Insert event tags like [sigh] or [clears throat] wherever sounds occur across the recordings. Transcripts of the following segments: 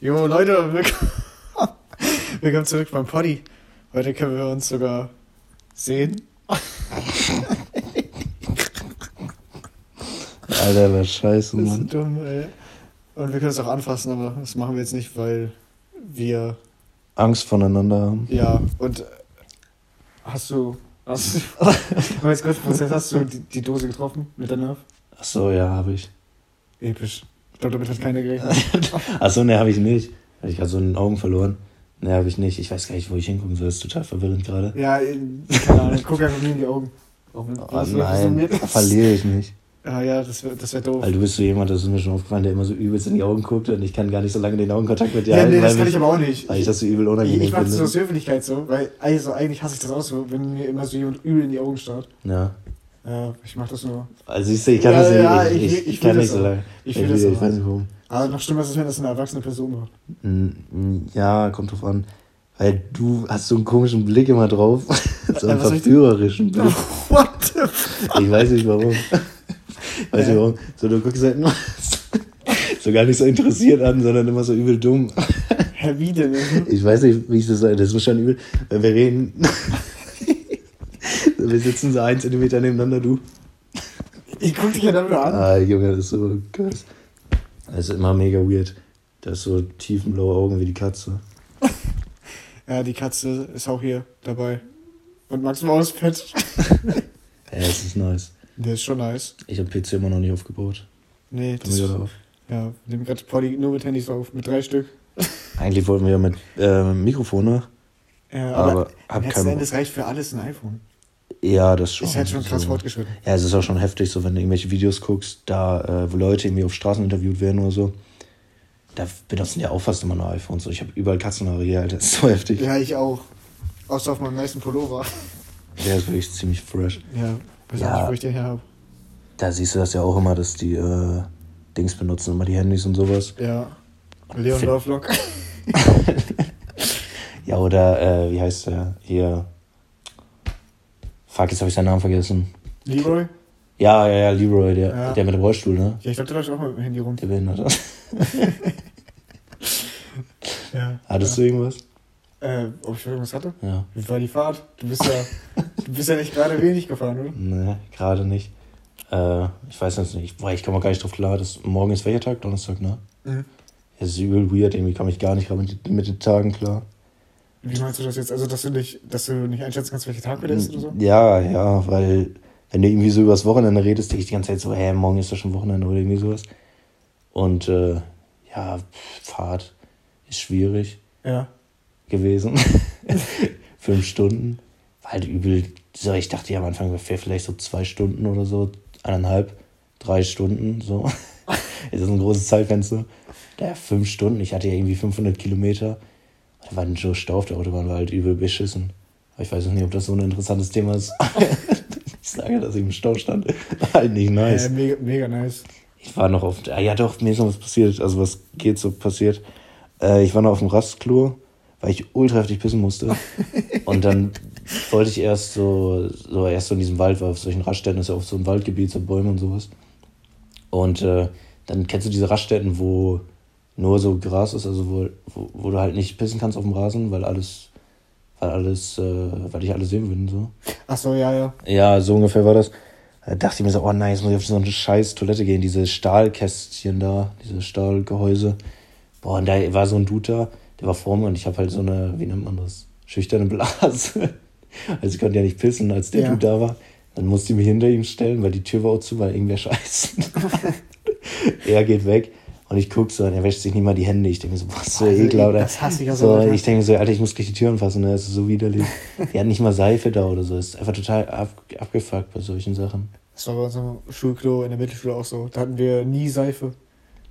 Jo, Leute, willkommen, [laughs] willkommen zurück beim Poddy. Heute können wir uns sogar sehen. Alter, was scheiße, Das ist Mann. dumm, ey. Und wir können es auch anfassen, aber das machen wir jetzt nicht, weil wir, Angst voneinander haben. ja, und äh, hast du, hast du, [laughs] jetzt kurz hast du die, die Dose getroffen mit der Nerv? Achso, ja, habe ich. Episch. Ich glaube, damit hat keiner gerechnet. [laughs] Achso, ne, habe ich nicht. Ich gerade so in den Augen verloren. Ne, habe ich nicht. Ich weiß gar nicht, wo ich hingucken soll. Das ist total verwirrend gerade. Ja, äh, keine Ahnung, guck einfach mir in die Augen. Oh das nein, verliere ich mich. Ah ja, das wäre das wär doof. Weil du bist so jemand, das ist mir schon aufgefallen, der immer so übelst in die Augen guckt und ich kann gar nicht so lange den Augenkontakt mit dir Ja, halten, nee, das kann ich aber auch nicht. weil ich das so übel Ich, unangenehm ich mach das finde. aus Höflichkeit so, weil also eigentlich hasse ich das auch so, wenn mir immer so jemand übel in die Augen starrt. Ja. Ja, ich mach das nur. Also siehst du, ich kann Ja, das nicht. ja, ich, ich- ich, ich ich kann nicht das so lange. Ich Ich, will das ich weiß nicht warum. Aber noch schlimmer ist es, wenn das eine erwachsene Person macht. Ja, kommt drauf an. Weil du hast so einen komischen Blick immer drauf. [laughs] so einen ich- verführerischen [laughs] Blick. What the fuck? Ich weiß nicht warum. [laughs] Weiß nicht warum. So, du guckst halt nur so gar nicht so interessiert an, sondern immer so übel dumm. Hä, wie denn? Ich weiß nicht, wie ich das sage. Das ist schon übel. Wenn wir reden. Wir sitzen so ein Zentimeter nebeneinander, du. Ich guck dich ja dann nur an. Ah, Junge, das ist so krass. Das ist immer mega weird. Das ist so tiefenblaue Augen wie die Katze. [laughs] Ja, die Katze ist auch hier dabei. Und Max Mauspad. [laughs] Ja, das ist nice. Der ist schon nice. Ich habe PC immer noch nicht aufgebaut. Nee, Komm das, wieder drauf. ja, wir nehmen gerade Poddy nur mit Handys auf, mit drei Stück. [laughs] Eigentlich wollten wir ja mit äh, Mikrofone, Ja, aber, aber, hab letzten keinen Endes reicht für alles ein iPhone. Ja, das schon. Ist halt schon krass so. fortgeschritten. Ja, es ist auch schon heftig, so wenn du irgendwelche Videos guckst, da, äh, wo Leute irgendwie auf Straßen interviewt werden oder so. Da benutzen ja auch fast immer nur iPhones. So. Ich habe überall Katzenhaare hier, Alter. Das [laughs] ist so heftig. Ja, ich auch. Außer auf meinem nächsten Pullover. Der ist wirklich ziemlich fresh. Ja, weiß Ja. auch nicht, wo ich den her habe. Da siehst du das ja auch immer, dass die äh, Dings benutzen, immer die Handys und sowas. Ja. Leon Lovelock. [laughs] Ja, oder, äh, wie heißt der? Hier. Fuck, jetzt habe ich seinen Namen vergessen. Leroy? Ja, ja, ja, Leroy, der, Ja. der mit dem Rollstuhl, ne? Ja, ich glaube, der läuft auch mal mit dem Handy rum. Der Behinderte. [laughs] Ja. Hattest ja. du irgendwas? Äh, ob ich irgendwas hatte? Ja. Wie war die Fahrt? Du bist ja, du bist ja nicht gerade wenig gefahren, oder? Nee, gerade nicht. Äh, ich weiß jetzt nicht, boah, ich komme gar nicht drauf klar. Das, morgen ist welcher Tag? Donnerstag, ne? Mhm. Das ist übel weird, irgendwie komme ich gar nicht gerade mit, mit den Tagen klar. Wie meinst du das jetzt? Also, dass du nicht, dass du nicht einschätzen kannst, welcher Tag wieder ist oder so? Ja, ja, weil wenn du irgendwie so übers Wochenende redest, denke ich die ganze Zeit so, hä, morgen ist doch schon Wochenende oder irgendwie sowas. Und äh, ja, Fahrt ist schwierig Ja. gewesen. [laughs] [laughs] Fünf Stunden. War halt übel. So, ich dachte ja am Anfang, wir wäre vielleicht so zwei Stunden oder so, eineinhalb, drei Stunden, so. Es [laughs] ist ein großes Zeitfenster. Da fünf Stunden, ich hatte ja irgendwie 500 Kilometer. Da war so Stau auf der Autobahn, war halt übel beschissen. Aber ich weiß noch nicht, ob das so ein interessantes Thema ist. [laughs] ich sage, dass ich im Stau stand. War [laughs] halt nicht nice. Äh, mega, mega nice. Ich war noch auf. Ah, ja, doch, mir ist noch was passiert. Also, was geht so passiert? Äh, ich war noch auf dem Rastklo, weil ich ultra heftig pissen musste. [laughs] Und dann wollte ich erst so, so erst so in diesem Wald, weil auf solchen Raststätten ist ja auch so ein Waldgebiet, so Bäume und sowas. Und äh, dann kennst du diese Raststätten, wo nur so Gras ist, also wo, wo, wo du halt nicht pissen kannst auf dem Rasen, weil alles, weil alles, äh, weil dich alle sehen würden, so. Ach so, ja, ja. Ja, so ungefähr war das. Da dachte ich mir so, oh nein, jetzt muss ich auf so eine scheiß Toilette gehen, diese Stahlkästchen da, diese Stahlgehäuse. Boah, und da war so ein Dude da, der war vor mir und ich habe halt so eine, wie nennt man das, schüchterne Blase. [laughs] Also ich konnte ja nicht pissen, als der Ja. Dude da war. Dann musste ich mich hinter ihm stellen, weil die Tür war auch zu, weil irgendwer scheißen. [laughs] [laughs] er geht weg und ich guck so und er wäscht sich nicht mal die Hände. Ich denke mir so, was für Also, Ekler, oder? das hasse ich auch so. Alter. Ich denke mir so, Alter, ich muss gleich die Tür anfassen, ne? das ist so widerlich. [laughs] Die hat nicht mal Seife da oder so. Das ist einfach total ab, abgefuckt bei solchen Sachen. Das war bei unserem Schulklo in der Mittelschule auch so. Da hatten wir nie Seife.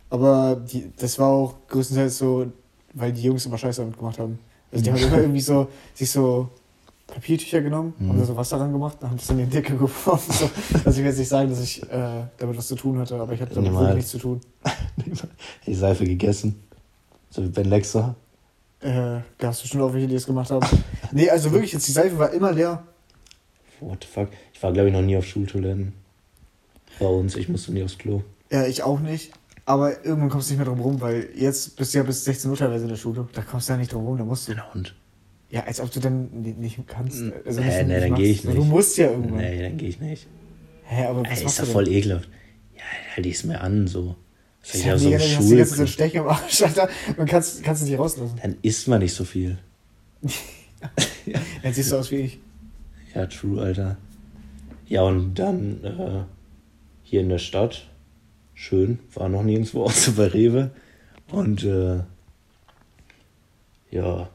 Aber die, das war auch größtenteils so, weil die Jungs immer Scheiße damit gemacht haben. Also die haben immer irgendwie so, sich so Papiertücher genommen, Mhm. haben da so Wasser ran gemacht, dann haben das in die Decke geworfen. [laughs] So. Also ich will jetzt nicht sagen, dass ich äh, damit was zu tun hatte, aber ich hatte damit wirklich nichts zu tun. [laughs] Die Seife gegessen. So wie Ben Lexer. Äh, gab es bestimmt auch welche, die das gemacht haben. [laughs] nee, also wirklich, jetzt die Seife war immer leer. What the fuck? Ich war, glaube ich, noch nie auf Schultoiletten. Bei uns, ich musste nie aufs Klo. Ja, ich auch nicht. Aber irgendwann kommst du nicht mehr drum rum, weil jetzt bist du ja bis 16 Uhr teilweise in der Schule. Da kommst du ja nicht drum rum, da musst du. Genau, und? Ja, als ob du dann ni- nicht kannst. Also Hä, nicht, nee, dann gehe ich nicht. Du musst ja irgendwann. Nee, dann gehe ich nicht. Hä, aber was Ey, ist doch voll ekelhaft. Ja, halte ich es mir an, so. Das Ist ist ja ja so ein dann hast du jetzt so einen. Stech im Arsch, Alter. Man kannst, kannst du nicht rauslassen. Dann isst man nicht so viel. [laughs] Jetzt siehst du aus wie ich. Ja, true, Alter. Ja, und dann äh, hier in der Stadt. Schön, war noch nirgendwo außer bei Rewe. Und äh, ja,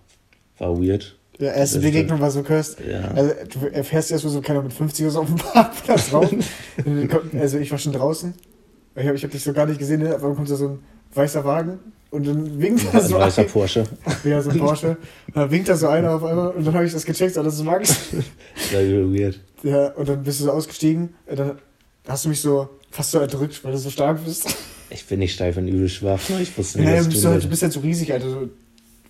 war weird. Ja, erste Begegnung war so cursed. Ja. Also, du erfährst erstmal so keiner mit 50 oder so auf dem [laughs] Parkplatz raus. also, ich war schon draußen. Ich habe ich hab dich so gar nicht gesehen, ne? aber kommt da so ein weißer Wagen und dann winkt er Ein so weißer ein. Porsche. [laughs] Ja, so ein Porsche. Dann winkt da so einer auf einmal und dann habe ich das gecheckt, alles ist Max. [laughs] Das war weird. Ja, und dann bist du so ausgestiegen. und Dann hast du mich so fast so erdrückt, weil du so stark bist. Ich bin nicht steif und übel schwach, ich wusste nicht, Ja, was du, ich bist halt, du bist halt so riesig, Alter.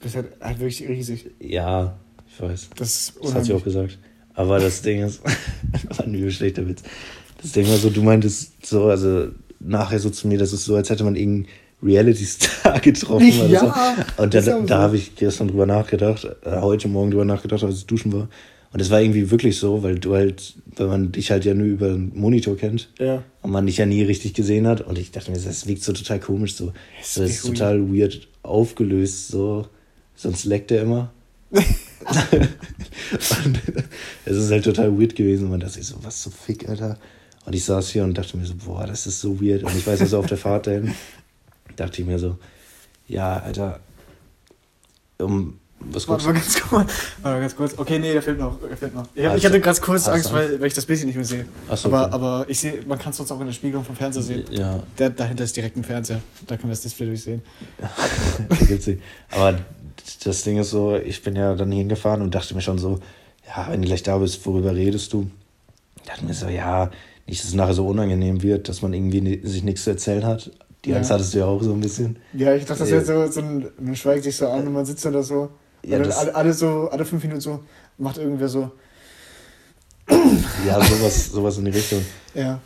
Du bist halt, halt wirklich riesig. Ja, ich weiß. Das ist Das hat sie auch gesagt. Aber das Ding ist, [laughs] war ein übel schlechter Witz. Das Ding war so, du meintest so, also nachher so zu mir, das ist so, als hätte man irgendeinen Reality-Star [laughs] getroffen Ja, so. Und ist da, auch da so. habe ich gestern drüber nachgedacht, äh, heute Morgen drüber nachgedacht, als ich duschen war. Und es war irgendwie wirklich so, weil du halt, weil man dich halt ja nur über den Monitor kennt Ja. und man dich ja nie richtig gesehen hat. Und ich dachte mir, das wirkt so total komisch so. So, Das ist total weird aufgelöst, so. Sonst leckt er immer. und es ist halt total weird gewesen. Man dachte sich so, was zum Fick, Alter. Und ich saß hier und dachte mir so, boah, das ist so weird. Und ich weiß also auf der Fahrt dahin, dachte ich mir so, ja, Alter, um, was Warte guckst mal du? ganz kurz. Warte mal ganz kurz. Okay, nee, der fehlt noch. Der fehlt noch. Ich, hab, Hast ich hatte ganz kurz Angst, weil, weil ich das Bild nicht mehr sehe. Ach so, aber, okay. aber ich sehe, man kann es sonst auch in der Spiegelung vom Fernseher sehen. Ja, Der, dahinter ist direkt ein Fernseher. Da können wir das Display durchsehen. da gibt's sie. Aber das Ding ist so, ich bin ja dann hingefahren und dachte mir schon so, ja, wenn du gleich da bist, worüber redest du? Ich dachte mir so, ja, nicht, dass es nachher so unangenehm wird, dass man irgendwie sich nichts zu erzählen hat. Die Ja. Angst hattest du ja auch so ein bisschen. Ja, ich dachte, das Ja. wäre so, so ein, man schweigt sich so an und man sitzt dann da so. Ja, und dann alle, alle so, alle fünf Minuten so, macht irgendwer so, Ja, sowas, sowas in die Richtung. ja.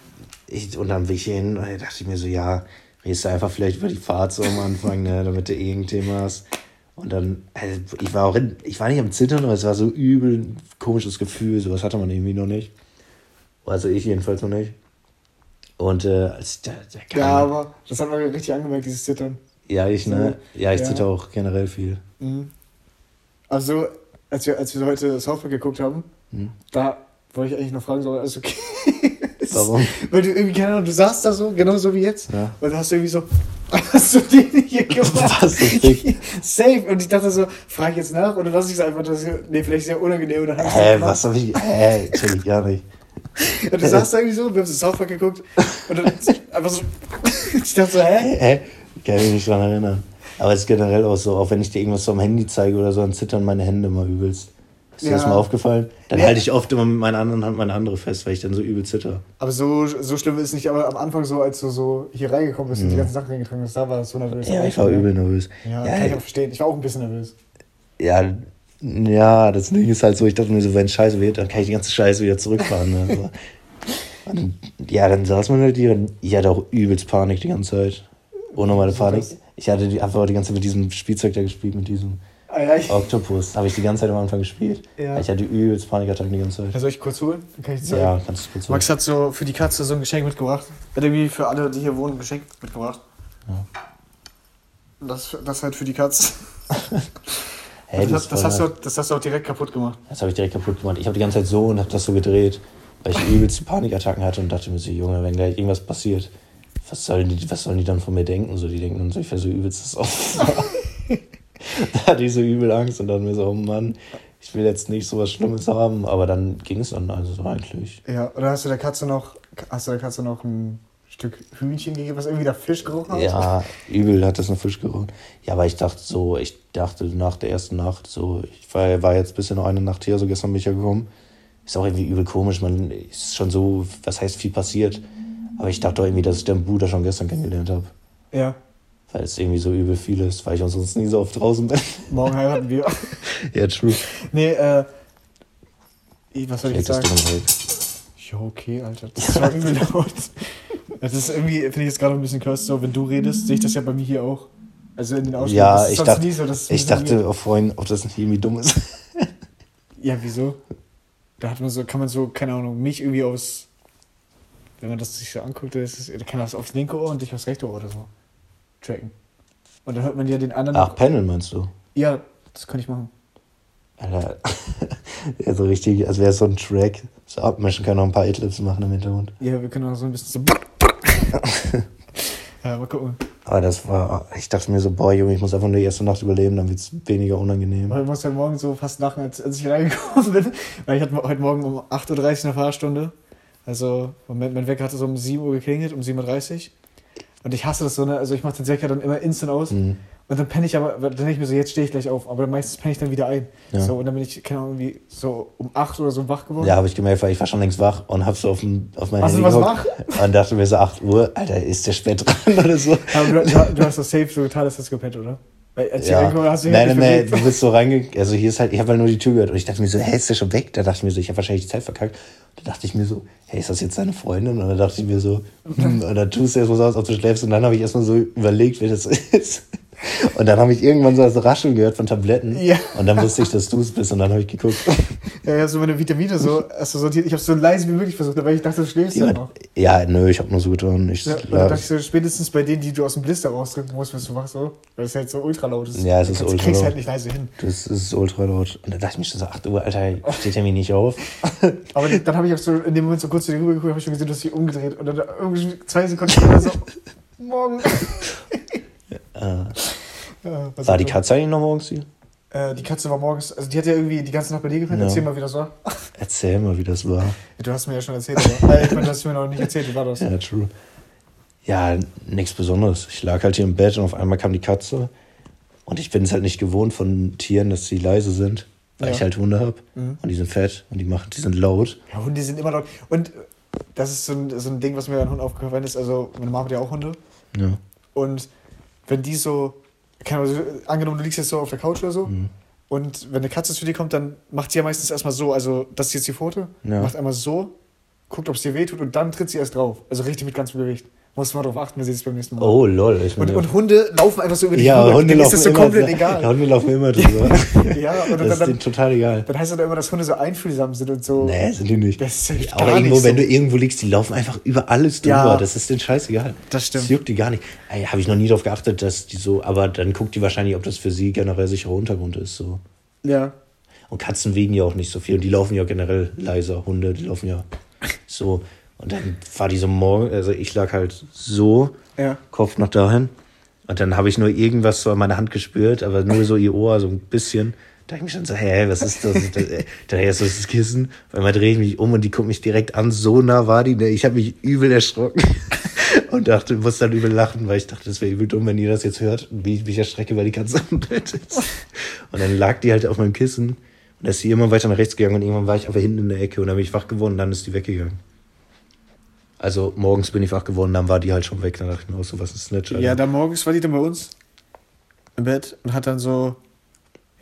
Ich, und dann bin ich hier hin und dachte ich mir so, ja, redest du einfach vielleicht über die Fahrt so am Anfang, ne, damit du eh ein Thema hast. Und dann, also ich war auch in, ich war nicht am Zittern, aber es war so übel ein komisches Gefühl, sowas hatte man irgendwie noch nicht. Also ich jedenfalls noch nicht. Und äh, als der, der kam, Ja, aber das hat man richtig angemerkt, dieses Zittern. ja, ich, ne? Ja, ich Ja. zitter auch generell viel. Mhm. Also, als wir, als wir heute South Park geguckt haben, Hm? da wollte ich eigentlich noch fragen, so, alles okay? [laughs] Warum? Weil du irgendwie, keine Ahnung, du saßt da so, genau so wie jetzt. Ja. Und du hast irgendwie so, hast du den hier gemacht? [laughs] Was, so dick? [laughs] Safe. Und ich dachte so, frag ich jetzt nach oder lass ich es einfach, das ist, nee, vielleicht sehr unangenehm. Hab ich's Hä, gemacht. was hab ich, hä, check ich gar nicht. [laughs] Und du da irgendwie so, wir haben so South Park geguckt und dann einfach so, ich dachte so, hä? Hä? Kann ich mich dran erinnern. Aber es ist generell auch so, auch wenn ich dir irgendwas so am Handy zeige oder so, dann zittern meine Hände mal übelst. Ist dir Ja. das mal aufgefallen? Dann Ja. halte ich oft immer mit meiner anderen Hand meine andere fest, weil ich dann so übel zitter. Aber so, so schlimm ist es nicht, aber am Anfang so, als du so hier reingekommen bist und die Mhm. ganzen Sachen reingetragen hast, da war es so nervös. Ja, ich war übel nervös. Ja, Ja, kann ich auch verstehen. Ich war auch ein bisschen nervös. Ja, ja, das Ding ist halt so, ich dachte mir so, wenn Scheiße wird, dann kann ich die ganze Scheiße wieder zurückfahren. Ne? Und, ja, dann saß man halt hier und ich hatte auch übelst Panik die ganze Zeit. Ohne meine Panik. Ich hatte die einfach die ganze Zeit mit diesem Spielzeug da gespielt, mit diesem Ah, ja, ich, Octopus. Habe ich die ganze Zeit am Anfang gespielt. Ja. Ich hatte übelst Panikattacken die ganze Zeit. soll ich kurz holen? Kann ich zeigen. Ja, kannst du kurz Max hat so für die Katze so ein Geschenk mitgebracht. Er hat irgendwie für alle, die hier wohnen, ein Geschenk mitgebracht. Ja. Das, das halt für die Katze. [laughs] Hey, das, das, hast du, das hast du auch direkt kaputt gemacht. das habe ich direkt kaputt gemacht. Ich habe die ganze Zeit so und habe das so gedreht, weil ich übelst Panikattacken hatte und dachte mir so, Junge, wenn gleich irgendwas passiert, was sollen die, was sollen die dann von mir denken? So, die denken dann so, ich wäre so übelst das Opfer. [laughs] [laughs] da hatte ich so übel Angst und dann mir so, oh Mann, ich will jetzt nicht so was Schlimmes haben, aber dann ging es dann also so eigentlich. Ja, oder hast du der Katze noch, hast du der Katze noch ein Stück Hühnchen gegeben, was irgendwie nach Fisch gerochen hat? Ja, übel hat das noch Fisch gerochen. Ja, aber ich dachte so, ich dachte nach der ersten Nacht so, ich war, war jetzt bisher noch eine Nacht hier, so gestern bin ich ja gekommen. Ist auch irgendwie übel komisch, man ist schon so, was heißt viel passiert. Aber ich dachte doch irgendwie, dass ich den Bruder schon gestern kennengelernt habe. Ja. Weil es irgendwie so übel viel ist, weil ich auch sonst nie so oft draußen bin. [laughs] Morgen heiraten wir. ja, true. nee, äh. Was soll ich sagen? Ja, okay, Alter. Das war [laughs] übel laut. Das ist irgendwie, finde ich jetzt gerade ein bisschen cursed, so, wenn du redest, sehe ich das ja bei mir hier auch. Also in den Ausschnitten. Ja, ich dachte, nie so, ich dachte auch vorhin, ob das nicht irgendwie dumm ist. Ja, wieso? Da hat man so, kann man so, keine Ahnung, mich irgendwie aus, wenn man das sich so anguckt, dann ist es, kann man das aufs linke Ohr und dich aufs rechte Ohr oder so tracken. Und dann hört man ja den anderen. Ach, Panel meinst du? Ja, das kann ich machen. Alter, [laughs] ja, so richtig, als wäre es so ein Track. So abmischen können noch ein paar Adlibs machen im Hintergrund. Ja, wir können auch so ein bisschen so. [laughs] ja, mal gucken. Aber das war, ich dachte mir so, boah, Junge, ich muss einfach nur die erste Nacht überleben, dann wird es weniger unangenehm. Weil ich muss heute Morgen so fast lachen, als, als ich reingekommen bin. Weil ich hatte heute Morgen um 8.30 Uhr eine Fahrstunde. Also, Moment, mein Wecker hatte so um 7 Uhr geklingelt, um 7.30 Uhr. Und ich hasse das so, ne? Also ich mache den Wecker dann immer instant aus. Mhm. Und dann penne ich aber, dann denke ich mir so, jetzt stehe ich gleich auf. Aber meistens penne ich dann wieder ein. Ja. So, und dann bin ich, keine Ahnung, irgendwie so um 8 oder so wach geworden. Ja, habe ich gemerkt, weil ich war schon längst wach und hab so auf, dem, auf mein Handy was geguckt und dachte mir so, 8 Uhr, Alter, ist der spät dran [laughs] oder so? Aber du, du, du hast das safe so total, dass das gepennt, oder? Ich Ja. bin, hast du Nein, halt nein, nein, bewegt. du bist so reingegangen. Also hier ist halt, ich habe halt nur die Tür gehört und ich dachte mir so, hä, ist der schon weg? Da dachte ich mir so, ich habe wahrscheinlich die Zeit verkackt. Da dachte ich mir so, hey, ist das jetzt deine Freundin? Und dann dachte ich mir so, hm, [laughs] und dann tust du erstmal so aus, ob du schläfst. Und dann habe ich erstmal so überlegt, wer das [laughs] ist. Und dann habe ich irgendwann so das Rascheln gehört von Tabletten. Ja. Und dann wusste ich, dass du es bist. Und dann habe ich geguckt. Ja, ich habe so meine Vitamine so, also sortiert. Ich habe so leise wie möglich versucht, weil ich dachte, du schläfst ja noch. Ja, nö, ich habe nur so getan. Ich, Ja, dachte ich so, spätestens bei denen, die du aus dem Blister rausdrücken musst, wirst du wach so. Weil es halt so ultra laut ist. Ja, es ist Du ultra kriegst laut. halt nicht leise hin. das ist ultra laut. Und dann dachte ich mir schon so, 8 Uhr, Alter, steht er mir nicht auf. [laughs] Aber dann habe ich auch so in dem Moment so kurz zu dir rübergeguckt, habe ich schon gesehen, du hast dich umgedreht. Und dann irgendwie zwei Sekunden später so, [laughs] morgen. [laughs] Äh, Ja, was war die Katze eigentlich noch morgens hier? Äh, die Katze war morgens, also die hat ja irgendwie die ganze Nacht bei dir gepennt. Ja. [laughs] Erzähl mal, wie das war. Erzähl mal, wie das war. Du hast mir ja schon erzählt, aber äh, ich meine, du hast mir noch nicht erzählt, wie war das? Ja, true. Ja, nichts Besonderes. Ich lag halt hier im Bett und auf einmal kam die Katze. Und ich bin es halt nicht gewohnt von Tieren, dass sie leise sind, weil Ja. ich halt Hunde habe. Mhm. Und die sind fett und die machen, die sind laut. Ja, Hunde sind immer laut. Und äh, das ist so ein, so ein Ding, was mir an Hunden aufgefallen ist. Also, meine Mama hat ja auch Hunde. Ja. Und wenn die so, keine Ahnung, angenommen, du liegst jetzt so auf der Couch oder so. Mhm. Und wenn eine Katze zu dir kommt, dann macht sie ja meistens erstmal so, also das ist jetzt die Pfote, Ja. macht einmal so, guckt, ob es dir wehtut und dann tritt sie erst drauf. Also richtig mit ganzem Gewicht. Muss man darauf achten, wenn sie es beim nächsten Mal. Oh, lol. Ich Und, und Hunde laufen einfach so über dich ja. Hunde Denen laufen ist das so immer, komplett Ja, egal. Hunde laufen immer drüber. [laughs] Ja, und das ist dann, denen total egal. dann heißt es doch immer, dass Hunde so einfühlsam sind und so. Nee, sind die nicht. Das ist echt Auch gar irgendwo, nicht wenn so. du irgendwo liegst, die laufen einfach über alles drüber. Ja. Das ist denen scheißegal. Das stimmt. Das juckt die gar nicht. Habe ich noch nie darauf geachtet, dass die so, aber dann guckt die wahrscheinlich, ob das für sie generell sicherer Untergrund ist. So. Ja. Und Katzen wiegen ja auch nicht so viel und die laufen ja generell leiser. Hunde, die laufen ja so. Und dann war die so morgen, also ich lag halt so, Ja. Kopf noch dahin. Und dann habe ich nur irgendwas so an meiner Hand gespürt, aber nur so ihr Ohr, so ein bisschen. Da dachte ich mir schon so, hä, was ist das? da ist das das Kissen. Weil man drehe ich mich um und die guckt mich direkt an. So nah war die. ne? Ich habe mich übel erschrocken. [laughs] Und dachte, muss dann übel lachen, weil ich dachte, das wäre übel dumm, wenn ihr das jetzt hört, wie ich mich erschrecke, weil die Katze am Bett ist. Und dann lag die halt auf meinem Kissen. Und da ist sie immer weiter nach rechts gegangen und irgendwann war ich aber hinten in der Ecke und dann bin ich wach geworden und dann ist die weggegangen. Also morgens bin ich wach geworden, dann war die halt schon weg. Dann dachte ich mir auch so, was ist Snatch? Alter. Ja, dann morgens war die dann bei uns im Bett und hat dann so,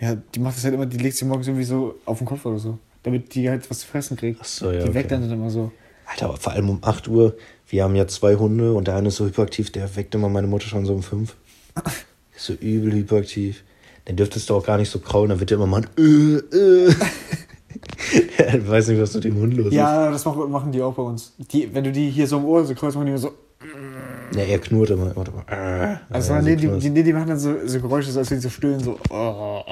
ja, die macht das halt immer, die legt sie morgens irgendwie so auf den Kopf oder so, damit die halt was zu fressen kriegt. Ach so, ja, die okay. weckt dann immer so. Alter, aber vor allem um 8 Uhr. Wir haben ja zwei Hunde und der eine ist so hyperaktiv, der weckt immer meine Mutter schon so um 5. [laughs] Ist so übel hyperaktiv. Dann dürftest du auch gar nicht so kraulen, dann wird der immer mal ein äh, äh. [laughs] [laughs] Ich weiß nicht, was mit dem Hund los ist. Ja, das machen, die auch bei uns. Die, wenn du die hier so im Ohr so kreuz, machen die immer so. Ja, er knurrt immer. immer, immer äh. Also Ja, so nee, die, knurrt. die, nee, die machen dann so, so Geräusche, so als wenn die so stöhnen, so. Oh.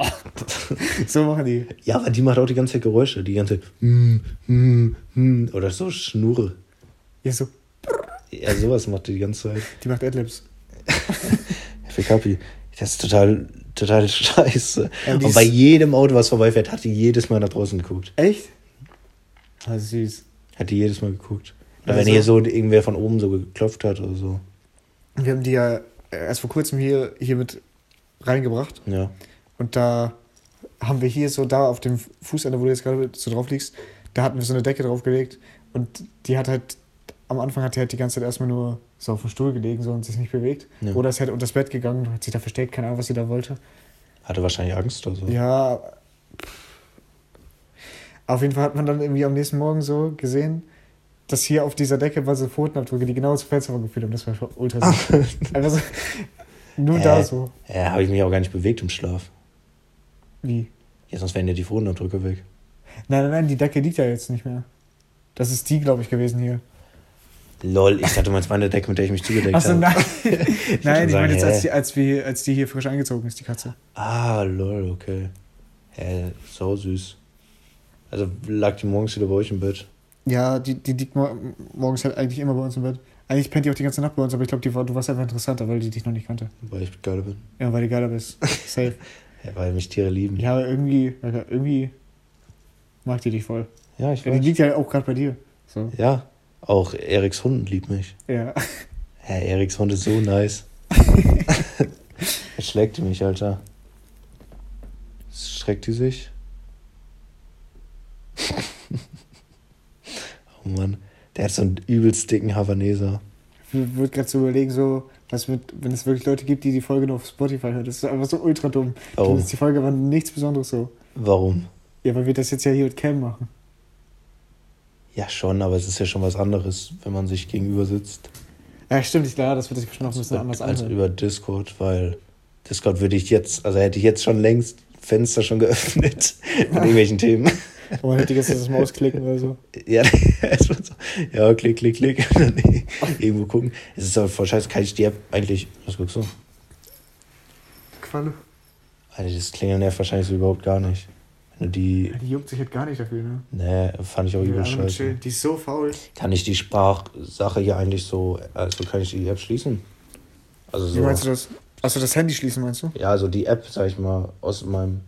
[laughs] so machen die. ja, aber die macht auch die ganze Zeit Geräusche. Die ganze hm, hm, hm. oder so Schnurre. Ja, so. Ja, sowas macht die die ganze Zeit. Die macht Adlibs. Für Kapi. Das ist total, total [laughs] scheiße. Ja, und bei jedem Auto, was vorbeifährt, hat die jedes Mal nach draußen geguckt. Echt? Ah, süß. Hat die jedes Mal geguckt. Oder Also- wenn hier so irgendwer von oben so geklopft hat oder so. Wir haben die ja erst vor kurzem hier, hier mit reingebracht. Ja. Und da haben wir hier so da auf dem Fußende, wo du jetzt gerade so drauf liegst, da hatten wir so eine Decke draufgelegt. Und die hat halt, am Anfang hat die halt die ganze Zeit erstmal nur so auf dem Stuhl gelegen so und sich nicht bewegt. Ja. Oder ist halt unter das Bett gegangen, hat sich da versteckt, keine Ahnung, was sie da wollte. Hatte wahrscheinlich Angst oder so. Ja. Auf jeden Fall hat man dann irgendwie am nächsten Morgen so gesehen, dass hier auf dieser Decke war so Pfotenabdrücke, die genau zum Fenster geführt haben. Das war schon ultra [laughs] so, nur Hä? da so. Ja, habe ich mich auch gar nicht bewegt im Schlaf. Wie? Ja, sonst wären ja die Pfotenabdrücke weg. Nein, nein, nein, die Decke liegt ja jetzt nicht mehr. Das ist die, glaube ich, gewesen hier. Lol, ich dachte, du meinst meine Decke, mit der ich mich zugedeckt Achso, habe. nein. [laughs] wollte nein, ich meine jetzt, als die, als, wir, als die hier frisch eingezogen ist, die Katze. Ah, lol, okay. Hä, so süß. Also lag die morgens wieder bei euch im Bett. Ja, die, die liegt mor morgens halt eigentlich immer bei uns im Bett. Eigentlich pennt die auch die ganze Nacht bei uns, aber ich glaube, war, du warst einfach interessanter, weil die dich noch nicht kannte. Weil ich geil bin. Ja, weil du geiler bist. Safe. [laughs] Ja, weil mich Tiere lieben. Ja, aber irgendwie, irgendwie mag die dich voll. Ja, ich Ja, die weiß. liegt ja auch gerade bei dir. So. Ja, auch Eriks Hund liebt mich. Ja. Hä, Eriks Hund ist so nice. [laughs] Jetzt schlägt die mich, Alter. Schreckt die sich? [laughs] oh Mann. Der hat so einen übelst dicken Havaneser. Ich würde gerade so überlegen, so, was mit, wenn es wirklich Leute gibt, die die Folge nur auf Spotify hören. Das ist einfach so ultra dumm. Ist die Folge war nichts Besonderes so. Warum? Ja, weil wir das jetzt ja hier mit Cam machen. Ja, schon, aber es ist ja schon was anderes, wenn man sich gegenüber sitzt. Ja, stimmt, ich glaube, das wird sich bestimmt noch ein bisschen anders als anhören. über Discord, weil Discord würde ich jetzt, also hätte ich jetzt schon längst Fenster schon geöffnet [laughs] mit irgendwelchen Themen. Und man hätte jetzt das Maus klicken oder so. Ja, [laughs] erstmal so, ja, klick, klick, klick. [laughs] Irgendwo gucken. Es ist aber voll scheiße, kann ich die App eigentlich. Was guckst du? Qualle. Alter, das Klingeln nervt wahrscheinlich so überhaupt gar nicht. Die. Ja, die juckt sich halt gar nicht dafür, ne? Ne, fand ich auch übel scheiße. Die ist so faul. Kann ich die Sprachsache hier eigentlich so. Also kann ich die App schließen? Also Wie so. meinst du das? Achso, das Handy schließen, meinst du? Ja, also die App, sag ich mal, aus meinem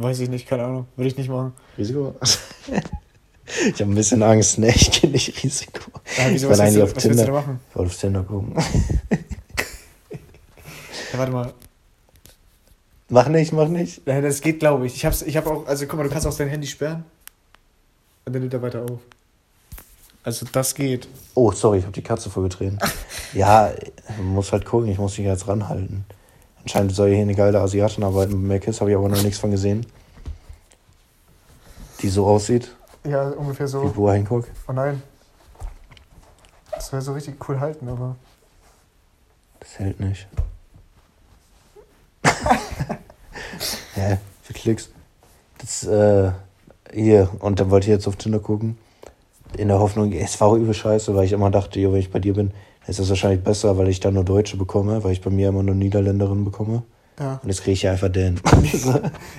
Weiß ich nicht, keine Ahnung. Würde ich nicht machen. Risiko. [laughs] ich habe ein bisschen Angst, ne? Ich kenne nicht Risiko. Ja, wieso, ich was, willst eigentlich du, auf was willst du da Tinder. machen? Ich wollte auf Tinder gucken. Ja, warte mal. Mach nicht, mach nicht. Ja, das geht, glaube ich. Ich hab's, ich hab auch, also guck mal, du kannst auch dein Handy sperren. Und dann nimmt er weiter auf. Also das geht. Oh, sorry, ich habe die Katze vorgetreten. [laughs] ja, man muss halt gucken, ich muss mich jetzt ranhalten. Anscheinend soll hier eine geile Asiatin arbeiten bei Mc's, habe ich aber noch nichts von gesehen. Die so aussieht, Ja, ungefähr wie so. Boa Hancock. Oh nein. Das soll so richtig cool halten, aber. Das hält nicht. Klicks. Das, äh, hier. Und dann wollte ich jetzt auf Tinder gucken. In der Hoffnung, es war auch übel scheiße, weil ich immer dachte, jo, wenn ich bei dir bin, ist das wahrscheinlich besser, weil ich dann nur Deutsche bekomme, weil ich bei mir immer nur Niederländerinnen bekomme. Ja. Und jetzt kriege ich ja einfach den. [laughs]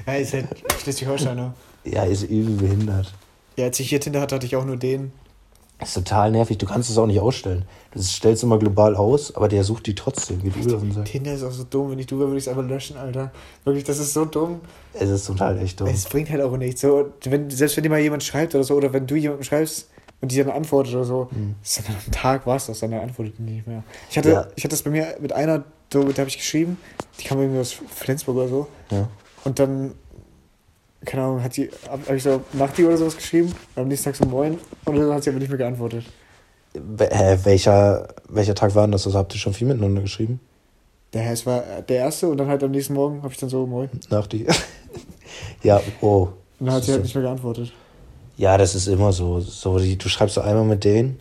Ja, ist halt [laughs] Schleswig-Holstein, ne? ja, ist übel behindert. Ja, als ich hier Tinder hatte, hatte ich auch nur den. Das ist total nervig. Du kannst es auch nicht ausstellen. Du stellst immer global aus, aber der sucht die trotzdem. Übel auf den Sack. Tinder ist auch so dumm. Wenn ich du wäre, würde ich es einfach löschen, Alter. Wirklich, das ist so dumm. Es ist total echt dumm. Es bringt halt auch nichts. So, wenn, selbst wenn dir mal jemand schreibt oder so, oder wenn du jemandem schreibst und die dann antwortet oder so, Mhm. ist dann am Tag war es das, dann antwortet die nicht mehr. Ich hatte, Ja. ich hatte das bei mir mit einer, so, mit der habe ich geschrieben, die kam irgendwie aus Flensburg oder so. Ja. Und dann, keine Ahnung, hat die, habe hab ich so nach die oder sowas geschrieben, am nächsten Tag so moin, und dann hat sie aber nicht mehr geantwortet. Hä, welcher, welcher Tag war denn das? Also habt ihr schon viel miteinander geschrieben? Ja, es war der erste und dann halt am nächsten Morgen habe ich dann so moin. Nach die. [laughs] ja, oh. Und dann hat sie halt so- nicht mehr geantwortet. Ja, das ist immer so. so die, du schreibst so einmal mit denen.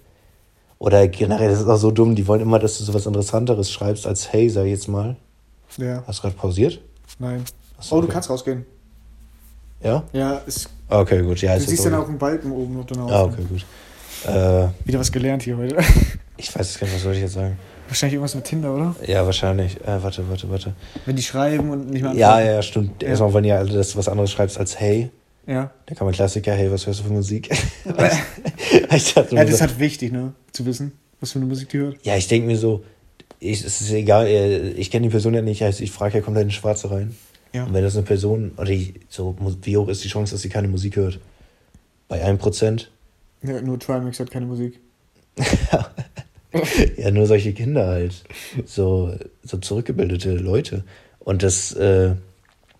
Oder generell, das ist auch so dumm, die wollen immer, dass du so was Interessanteres schreibst als hey, sag ich jetzt mal. Ja, Hast du gerade pausiert? nein. Achso, Oh, du okay. kannst rausgehen. Ja? Ja, es, Okay, gut. Ja, du ist siehst dann auch- einen Balken oben und dann auch. Ah, okay, gut. Äh, Wieder was gelernt hier heute. [laughs] ich weiß jetzt gar nicht, was soll ich jetzt sagen? Wahrscheinlich irgendwas mit Tinder, oder? Ja, wahrscheinlich. Äh, warte, warte, warte. Wenn die schreiben und nicht mehr Ja, ja, stimmt. Ja. Erstmal, wenn ihr das was anderes schreibst als hey, Ja. dann kann man Klassiker, hey, was hörst du für Musik? [laughs] [laughs] ich dachte ja, das ist halt wichtig, ne? Zu wissen, was für eine Musik die hört. ja, ich denke mir so, ich, es ist egal, äh, ich kenne die Person ja nicht, also ich frage ja, kommt da eine Schwarze rein? Ja. Und wenn das eine Person, oder ich, so, wie hoch ist die Chance, dass sie keine Musik hört? Bei 1%? ja nur Trimax hat keine Musik. [laughs] ja, nur solche Kinder halt. So, so zurückgebildete Leute. Und das, äh,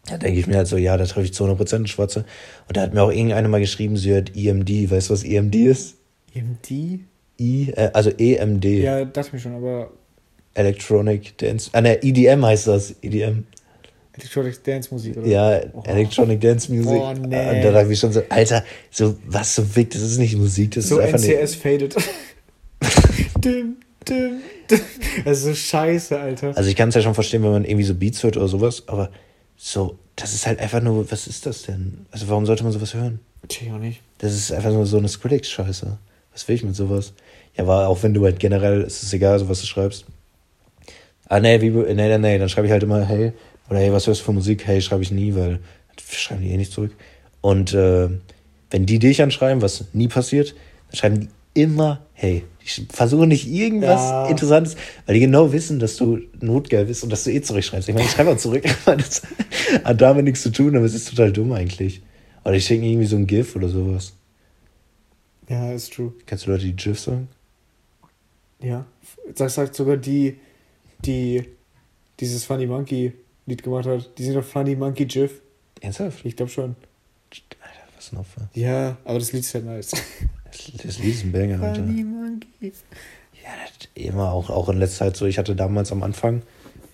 da denke ich mir halt so, ja, da treffe ich zu 100% eine Schwarze. Und da hat mir auch irgendeine mal geschrieben, sie hört EMD. Weißt du, was EMD ist? Die? I, äh, also EMD. Ja, dachte ich mir schon, aber. Electronic Dance. Ah, ne, EDM heißt das. EDM. Electronic Dance Musik, oder? Ja, Oh. Electronic Dance Music. Boah, nee. Und dann habe ich schon so, Alter, so was so wick, das ist nicht Musik, das So ist einfach NCS faded. [laughs] dim, dim, dim. Das ist so scheiße, Alter. Also ich kann es ja schon verstehen, wenn man irgendwie so Beats hört oder sowas, aber so, das ist halt einfach nur, was ist das denn? Also warum sollte man sowas hören? Check auch nicht. Das ist einfach nur so eine Skrillex-Scheiße. Was will ich mit sowas? Ja, aber auch wenn du halt generell, es ist egal, so was du schreibst. Ah, nee, wie, nee, nee, nee, dann schreibe ich halt immer, hey, oder hey, was hörst du für Musik? Hey, schreibe ich nie, weil schreiben die eh nicht zurück. Und äh, wenn die dich anschreiben, was nie passiert, dann schreiben die immer, hey. Die versuchen nicht irgendwas Ja. Interessantes, weil die genau wissen, dass du notgeil bist und dass du eh zurückschreibst. Ich meine, ich schreibe auch zurück, [laughs] aber das hat damit nichts zu tun, aber es ist total dumm eigentlich. Oder ich schicke irgendwie so ein GIF oder sowas. Ja, ist true. Kennst du Leute, die GIF sagen? Ja. Das sagt sogar die, die dieses Funny Monkey Lied gemacht hat. Die sind doch Funny Monkey GIF. Ernsthaft? Ich glaube schon. Alter, was noch für. Ja, aber das Lied ist halt nice. Das, das Lied ist ein Banger, Alter. Monkey. Ja, das immer auch, auch in letzter Zeit so. Ich hatte damals am Anfang,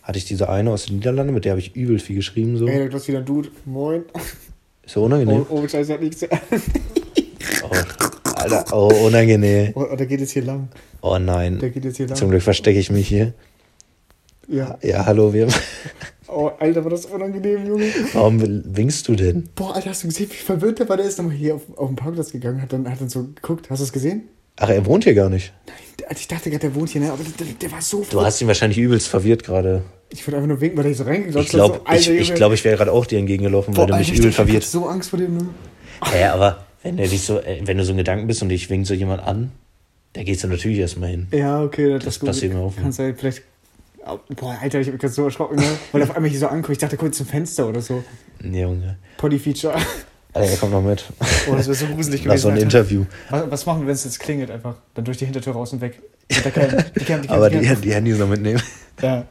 hatte ich diese eine aus den Niederlanden, mit der habe ich übel viel geschrieben. So. Ey, da ist wieder ein Dude. Moin. Ist so unangenehm. Oh, oh Scheiße, hat nichts. Oh, Alter, oh, unangenehm. Oh, oh, der geht jetzt hier lang. Oh Der nein. geht jetzt hier lang. Zum Glück verstecke ich mich hier. Ja. Ja, hallo, wir. Oh, Alter, war das unangenehm, Junge. Warum winkst du denn? Boah, Alter, hast du gesehen, wie verwirrt der war? Der ist nochmal hier auf, auf den Parkplatz gegangen, hat dann, hat dann so geguckt. Hast du es gesehen? Ach, er wohnt hier gar nicht. Der- Ich dachte gerade, der wohnt hier, ne? Aber der, der war so Du hast ihn wahrscheinlich übelst verwirrt gerade. Ich wollte einfach nur winken, weil ich so reingeglotzt Ich glaube, so, ich, ich, glaub, ich wäre gerade auch dir entgegengelaufen, weil Boah, du mich Alter, übel ich hab verwirrt. so Angst vor dem, ne? [laughs] Ja, aber wenn er dich so, äh, wenn du so einen Gedanken bist und dich winkt so jemand an, da gehst du natürlich erstmal hin. Ja, okay, das, Das ist gut. passiert mir auch. Kannst halt vielleicht. Boah, Alter, ich hab mich gerade so erschrocken, ne? Weil auf einmal hier so anguckt. Ich dachte kurz zum Fenster oder so. Nee, Junge. Poddy-Feature. Alter, er kommt noch mit. Oh, das wäre so gruselig Nach so gewesen. ein Alter. Interview. Was, was machen wir, wenn es jetzt klingelt einfach? Dann durch die Hintertür raus und weg. Der Cam. Die Cam, die Cam, Aber die die, die Handys noch mitnehmen. Ja.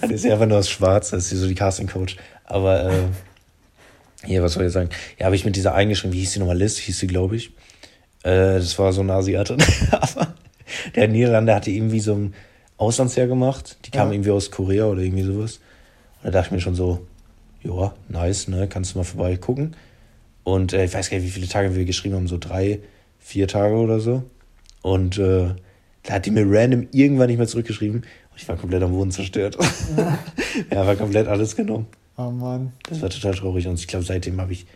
Das ist ja einfach nur aus Schwarz, das ist so die Casting-Coach. Aber, äh, hier, was soll ich sagen? Ja, habe ich mit dieser eingeschrieben, wie hieß die nochmal? Liz, hieß sie, glaube ich. Äh, das war so eine Asiatin. [laughs] Aber der Niederlander hatte irgendwie so ein Auslandsjahr gemacht. Die kam Ja. irgendwie aus Korea oder irgendwie sowas. Und da dachte ich mir schon so, ja, nice, ne, kannst du mal vorbeigucken. Und äh, ich weiß gar nicht, wie viele Tage wir geschrieben haben, so drei, vier Tage oder so. Und äh, da hat die mir random irgendwann nicht mehr zurückgeschrieben. Und ich war komplett am Boden zerstört. [laughs] ja, war komplett alles genommen. Oh Mann. Das war total traurig. Und ich glaube, seitdem habe ich.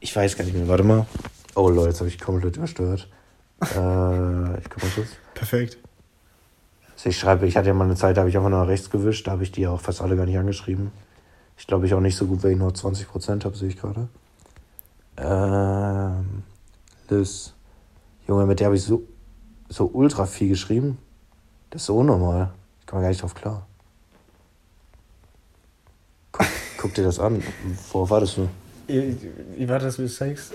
Ich weiß gar nicht mehr. Warte mal. Oh Leute, jetzt habe ich komplett übersteuert. äh, ich guck mal kurz. Perfekt. Also ich schreibe, ich hatte ja mal eine Zeit, da habe ich einfach nur nach rechts gewischt. Da habe ich die auch fast alle gar nicht angeschrieben. Ich glaube, ich auch nicht so gut, weil ich nur 20% habe, sehe ich gerade. Ähm, Liz. Junge, mit der habe ich so, so ultra viel geschrieben. Das ist so unnormal. Ich komme gar nicht drauf klar. Guck, guck dir das an. Worauf wartest du? Wie, wie war das, es zeigst?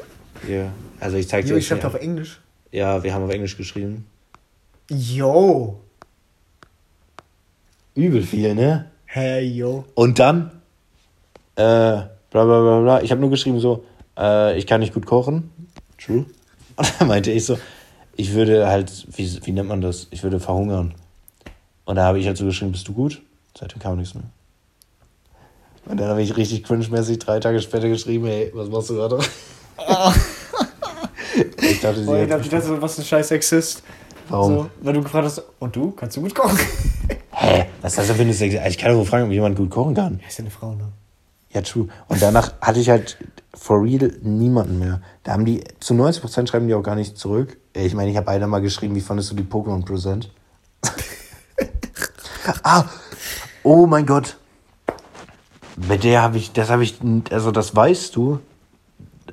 Ja. Also ich zeig dir Jo, ich schreibe auf Englisch. Ja, wir haben auf Englisch geschrieben. Yo. Übel viel, ne? Hey, yo. Und dann, äh, bla bla bla bla. Ich habe nur geschrieben so, äh, ich kann nicht gut kochen. True. [laughs] Und dann meinte ich so, ich würde halt, wie, wie nennt man das? Ich würde verhungern. Und da habe ich halt so geschrieben, bist du gut? Seitdem kam nichts mehr. Und dann habe ich richtig cringe-mäßig drei Tage später geschrieben, hey, was machst du gerade? [laughs] ich dachte, sie Oh, ich dachte, ich dachte, was ein scheiß Sexist. Warum? So, weil du gefragt hast, und du, kannst du gut kochen? Hä? Was ist das denn für eine Sex? Ich kann doch wohl fragen, ob jemand gut kochen kann. Ja, ist ja eine Frau, ne? Ja, true. Und danach hatte ich halt for real niemanden mehr. Da haben die, zu 90% schreiben die auch gar nicht zurück. Ich meine, ich habe einer mal geschrieben, wie fandest du die Pokémon Present? [laughs] ah, oh mein Gott. Mit der habe ich, das habe ich, also das weißt du,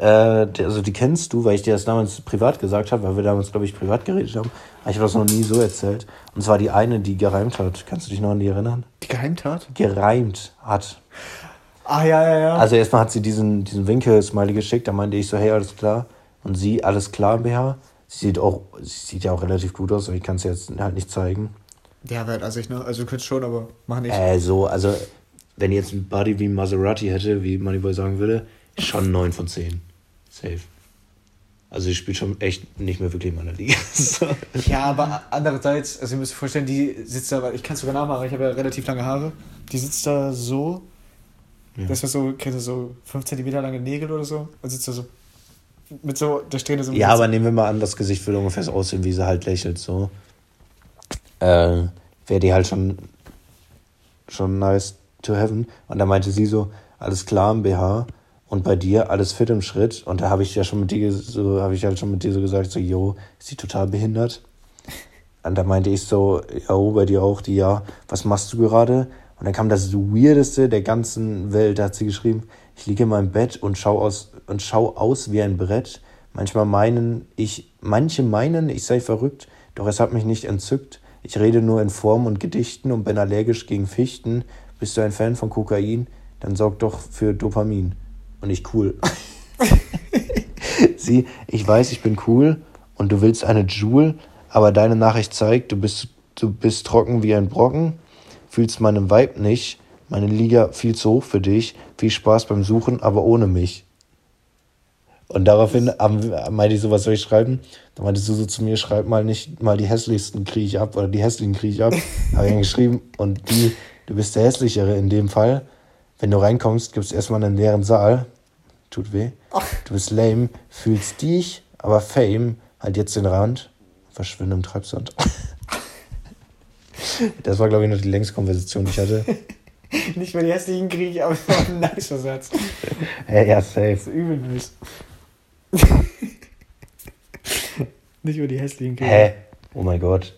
äh, also die kennst du, weil ich dir das damals privat gesagt habe, weil wir damals, glaube ich, privat geredet haben. Aber ich habe das noch nie so erzählt. Und zwar die eine, die gereimt hat. Kannst du dich noch an die erinnern? Die Geheimtat? Gereimt hat. Ah, ja, ja, ja. Also erstmal hat sie diesen, diesen Winkel-Smiley geschickt, da meinte ich so, hey, alles klar. Und sie, alles klar, BH. Sie sieht auch, sie sieht ja auch relativ gut aus, aber ich kann es jetzt halt nicht zeigen. ja, hat also ich, ne? Also, du könntest schon, aber mach nicht. Äh, so, also, wenn die jetzt ein Body wie Maserati hätte, wie Moneyboy sagen würde, schon 9 von 10. Safe. Also, sie spielt schon echt nicht mehr wirklich in meiner Liga. [laughs] so. Ja, aber andererseits, also ihr müsst euch vorstellen, die sitzt da, weil ich kann es sogar nachmachen, ich habe ja relativ lange Haare. Die sitzt da so Ja. Das war so, kennst du so 5 cm lange Nägel oder so? Und sitzt da so mit so der Strähne so. Ja, aber nehmen wir mal an, das Gesicht würde ungefähr so aussehen, wie sie halt lächelt, so. Äh, wäre die halt schon, schon nice to heaven. Und da meinte sie so, alles klar im BH und bei dir alles fit im Schritt. Und da habe ich ja schon mit dir so, habe ich halt schon mit dir so gesagt, so, yo, ist die total behindert? Und da meinte ich so, ja, bei dir auch, die, ja, was machst du gerade? Und dann kam das Weirdeste der ganzen Welt, da hat sie geschrieben, ich liege in meinem Bett und schau aus, und schau aus wie ein Brett. Manchmal meinen ich, manche meinen, ich sei verrückt, doch es hat mich nicht entzückt. Ich rede nur in Form und Gedichten und bin allergisch gegen Fichten. Bist du ein Fan von Kokain? Dann sorg doch für Dopamin. Und ich cool. [laughs] Sieh, ich weiß, ich bin cool und du willst eine Joule, aber deine Nachricht zeigt, du bist, du bist trocken wie ein Brocken fühlst meinen Vibe nicht, meine Liga viel zu hoch für dich, viel Spaß beim Suchen, aber ohne mich. Und daraufhin meinte ich so, was soll ich schreiben? Da meinte du so zu mir, schreib mal nicht mal die hässlichsten kriege ich ab oder die hässlichen kriege ich ab. Habe ich dann geschrieben und die, du bist der hässlichere in dem Fall. Wenn du reinkommst, gibt es erstmal einen leeren Saal. Tut weh. Du bist lame, fühlst dich, aber Fame, halt jetzt den Rand, verschwinde im Treibsand. [laughs] Das war, glaube ich, noch die längste Konversation, die ich hatte. [laughs] Nicht mehr die hässlichen Kriege, aber es [laughs] war ein nice Satz. Ja, ja, safe. Das ist übel nice. Nicht über die hässlichen Kriege. Hä? Oh mein Gott.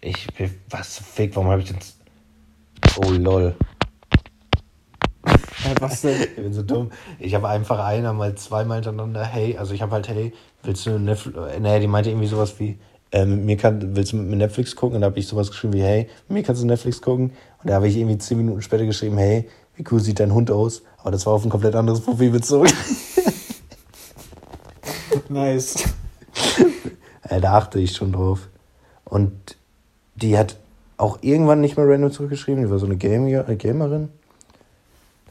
Ich bin. Was fick, warum habe ich denn. Oh lol. Ja, was denn? [laughs] Ich bin so dumm. Ich habe einfach einer mal zweimal hintereinander, hey, also ich habe halt, hey, willst du Netflix. Nee, die meinte irgendwie sowas wie, äh, mit mir kann, willst du mit Netflix gucken? Und da habe ich sowas geschrieben wie, hey, mit mir kannst du Netflix gucken. Und da habe ich irgendwie zehn Minuten später geschrieben, hey, wie cool sieht dein Hund aus? Aber das war auf ein komplett anderes Profil bezogen. [laughs] nice. [laughs] äh, da achte ich schon drauf. Und die hat auch irgendwann nicht mehr random zurückgeschrieben. Die war so eine Gamer, äh, Gamerin.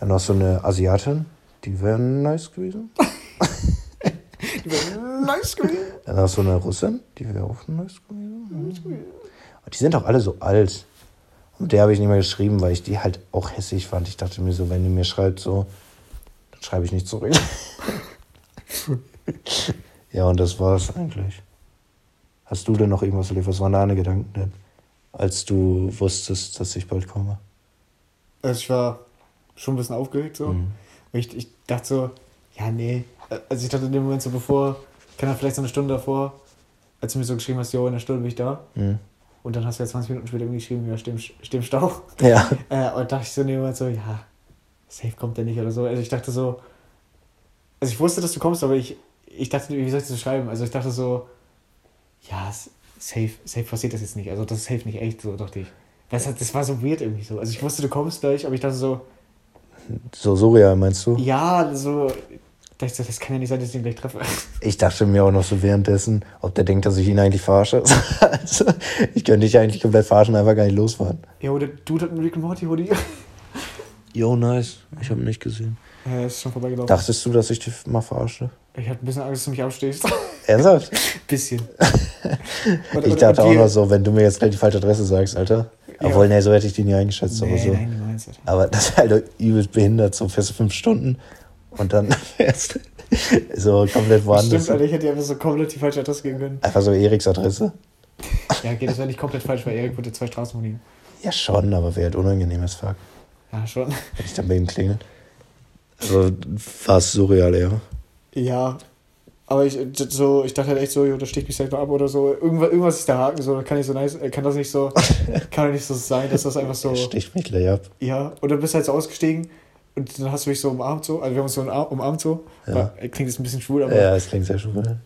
Dann noch so eine Asiatin. Die wäre nice gewesen. [laughs] die wäre nice gewesen. Dann hast du eine Russin, die wäre auch nice gewesen. Und die sind auch alle so alt. Und der habe ich nicht mehr geschrieben, weil ich die halt auch hässlich fand. Ich dachte mir so, wenn die mir schreibt so, dann schreibe ich nicht zurück. [laughs] ja, und das war's eigentlich. Hast du denn noch irgendwas erlebt? Was waren deine Gedanken denn, als du wusstest, dass ich bald komme? Also ich war schon ein bisschen aufgeregt so. Mhm. Ich, ich dachte so, ja, nee. Also ich dachte in dem Moment so, bevor kann er vielleicht so eine Stunde davor, als du mir so geschrieben hast, jo, in einer Stunde bin ich da. Mhm. Und dann hast du ja 20 Minuten später irgendwie geschrieben, ja, steh im Stau. Ja. [laughs] äh, und dachte ich so in dem Moment so, ja, safe kommt der nicht oder so. Also ich dachte so, also ich wusste, dass du kommst, aber ich, ich dachte, wie soll ich das schreiben? Also ich dachte so, ja, safe, safe passiert das jetzt nicht. Also das ist safe nicht echt, so dachte ich. Das, das war so weird irgendwie so. Also ich wusste, du kommst gleich, aber ich dachte so. So surreal, meinst du? Ja, so, da ich so, das kann ja nicht sein, dass ich ihn gleich treffe. [laughs] Ich dachte mir auch noch so währenddessen, ob der denkt, dass ich ihn eigentlich verarsche. [laughs] also, ich könnte dich eigentlich komplett verarschen und einfach gar nicht losfahren. Ja, oder du hat einen Rick and Morty Hoodie. [laughs] Jo, nice. Ich habe ihn nicht gesehen. Ja, ist schon vorbeigelaufen. Dachtest du, dass ich dich mal verarsche? Ich hatte ein bisschen Angst, dass du mich abstehst. Ernsthaft? bisschen. ich dachte auch noch so, wenn du mir jetzt gleich die falsche Adresse sagst, Alter. Ja. Obwohl, nee, so hätte ich die nie eingeschätzt. Nee, aber so. Nein, meinst, aber das ist halt übelst behindert, so feste fünf Stunden und dann [laughs] fährst du so komplett woanders. Stimmt, Alter, ich hätte einfach so komplett die falsche Adresse geben können. Einfach so Eriks Adresse. Ja, okay, das wäre nicht komplett falsch, weil Erik wohnt ja zwei Straßen von ihm. Ja, schon, aber wäre halt unangenehm als fuck. Ja, schon. Wenn ich dann bei ihm klingel. Also war es surreal, ja. Ja, aber ich, so, ich dachte halt echt so, da sticht mich selber ab oder so. Irgendwas, irgendwas ist der Haken, so, kann ich so nice, kann das nicht so, [laughs] kann nicht so sein, dass das einfach so. Sticht mich gleich ab. Ja, und dann bist du halt so ausgestiegen und dann hast du mich so umarmt so, also wir haben uns so umarmt so. Ja. Klingt jetzt ein bisschen schwul, aber. Ja, es klingt sehr schwul.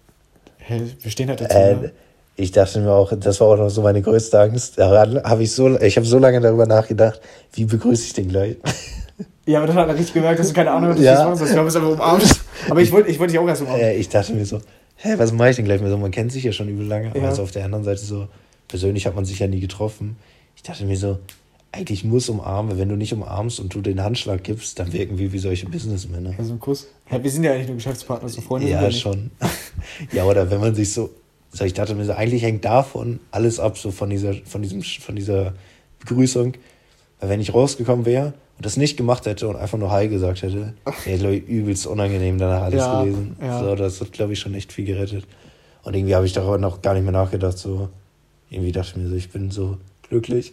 Hey, wir stehen halt dazu. Äh, ne? Ich dachte mir auch, das war auch noch so meine größte Angst. Daran habe ich so, ich habe so lange darüber nachgedacht, wie begrüße ich den gleich. [laughs] Ja, aber dann hat er richtig gemerkt, dass du keine Ahnung hast, ja. was Ich glaube, es einfach umarmt. Aber ich wollte ich wollt dich auch erst umarmen. Äh, ich dachte mir so, hä, was mache ich denn gleich? So, man kennt sich ja schon übel lange. Ja. Also auf der anderen Seite so, persönlich hat man sich ja nie getroffen. Ich dachte mir so, eigentlich muss umarmen. Wenn du nicht umarmst und du den Handschlag gibst, dann wirken wir wie solche Businessmänner. Also ein Kuss. Ja, wir sind ja eigentlich nur Geschäftspartner, so Freunde. Ja, schon. [laughs] ja, oder wenn man sich so, so, ich dachte mir so, eigentlich hängt davon alles ab, so von dieser, von diesem, von dieser Begrüßung. Weil wenn ich rausgekommen wäre und das nicht gemacht hätte und einfach nur Hi gesagt hätte, wäre glaube ich übelst unangenehm danach alles Ja, gewesen. ja. So, das hat glaube ich schon echt viel gerettet. Und irgendwie habe ich darüber noch gar nicht mehr nachgedacht. So, irgendwie dachte ich mir so, ich bin so glücklich.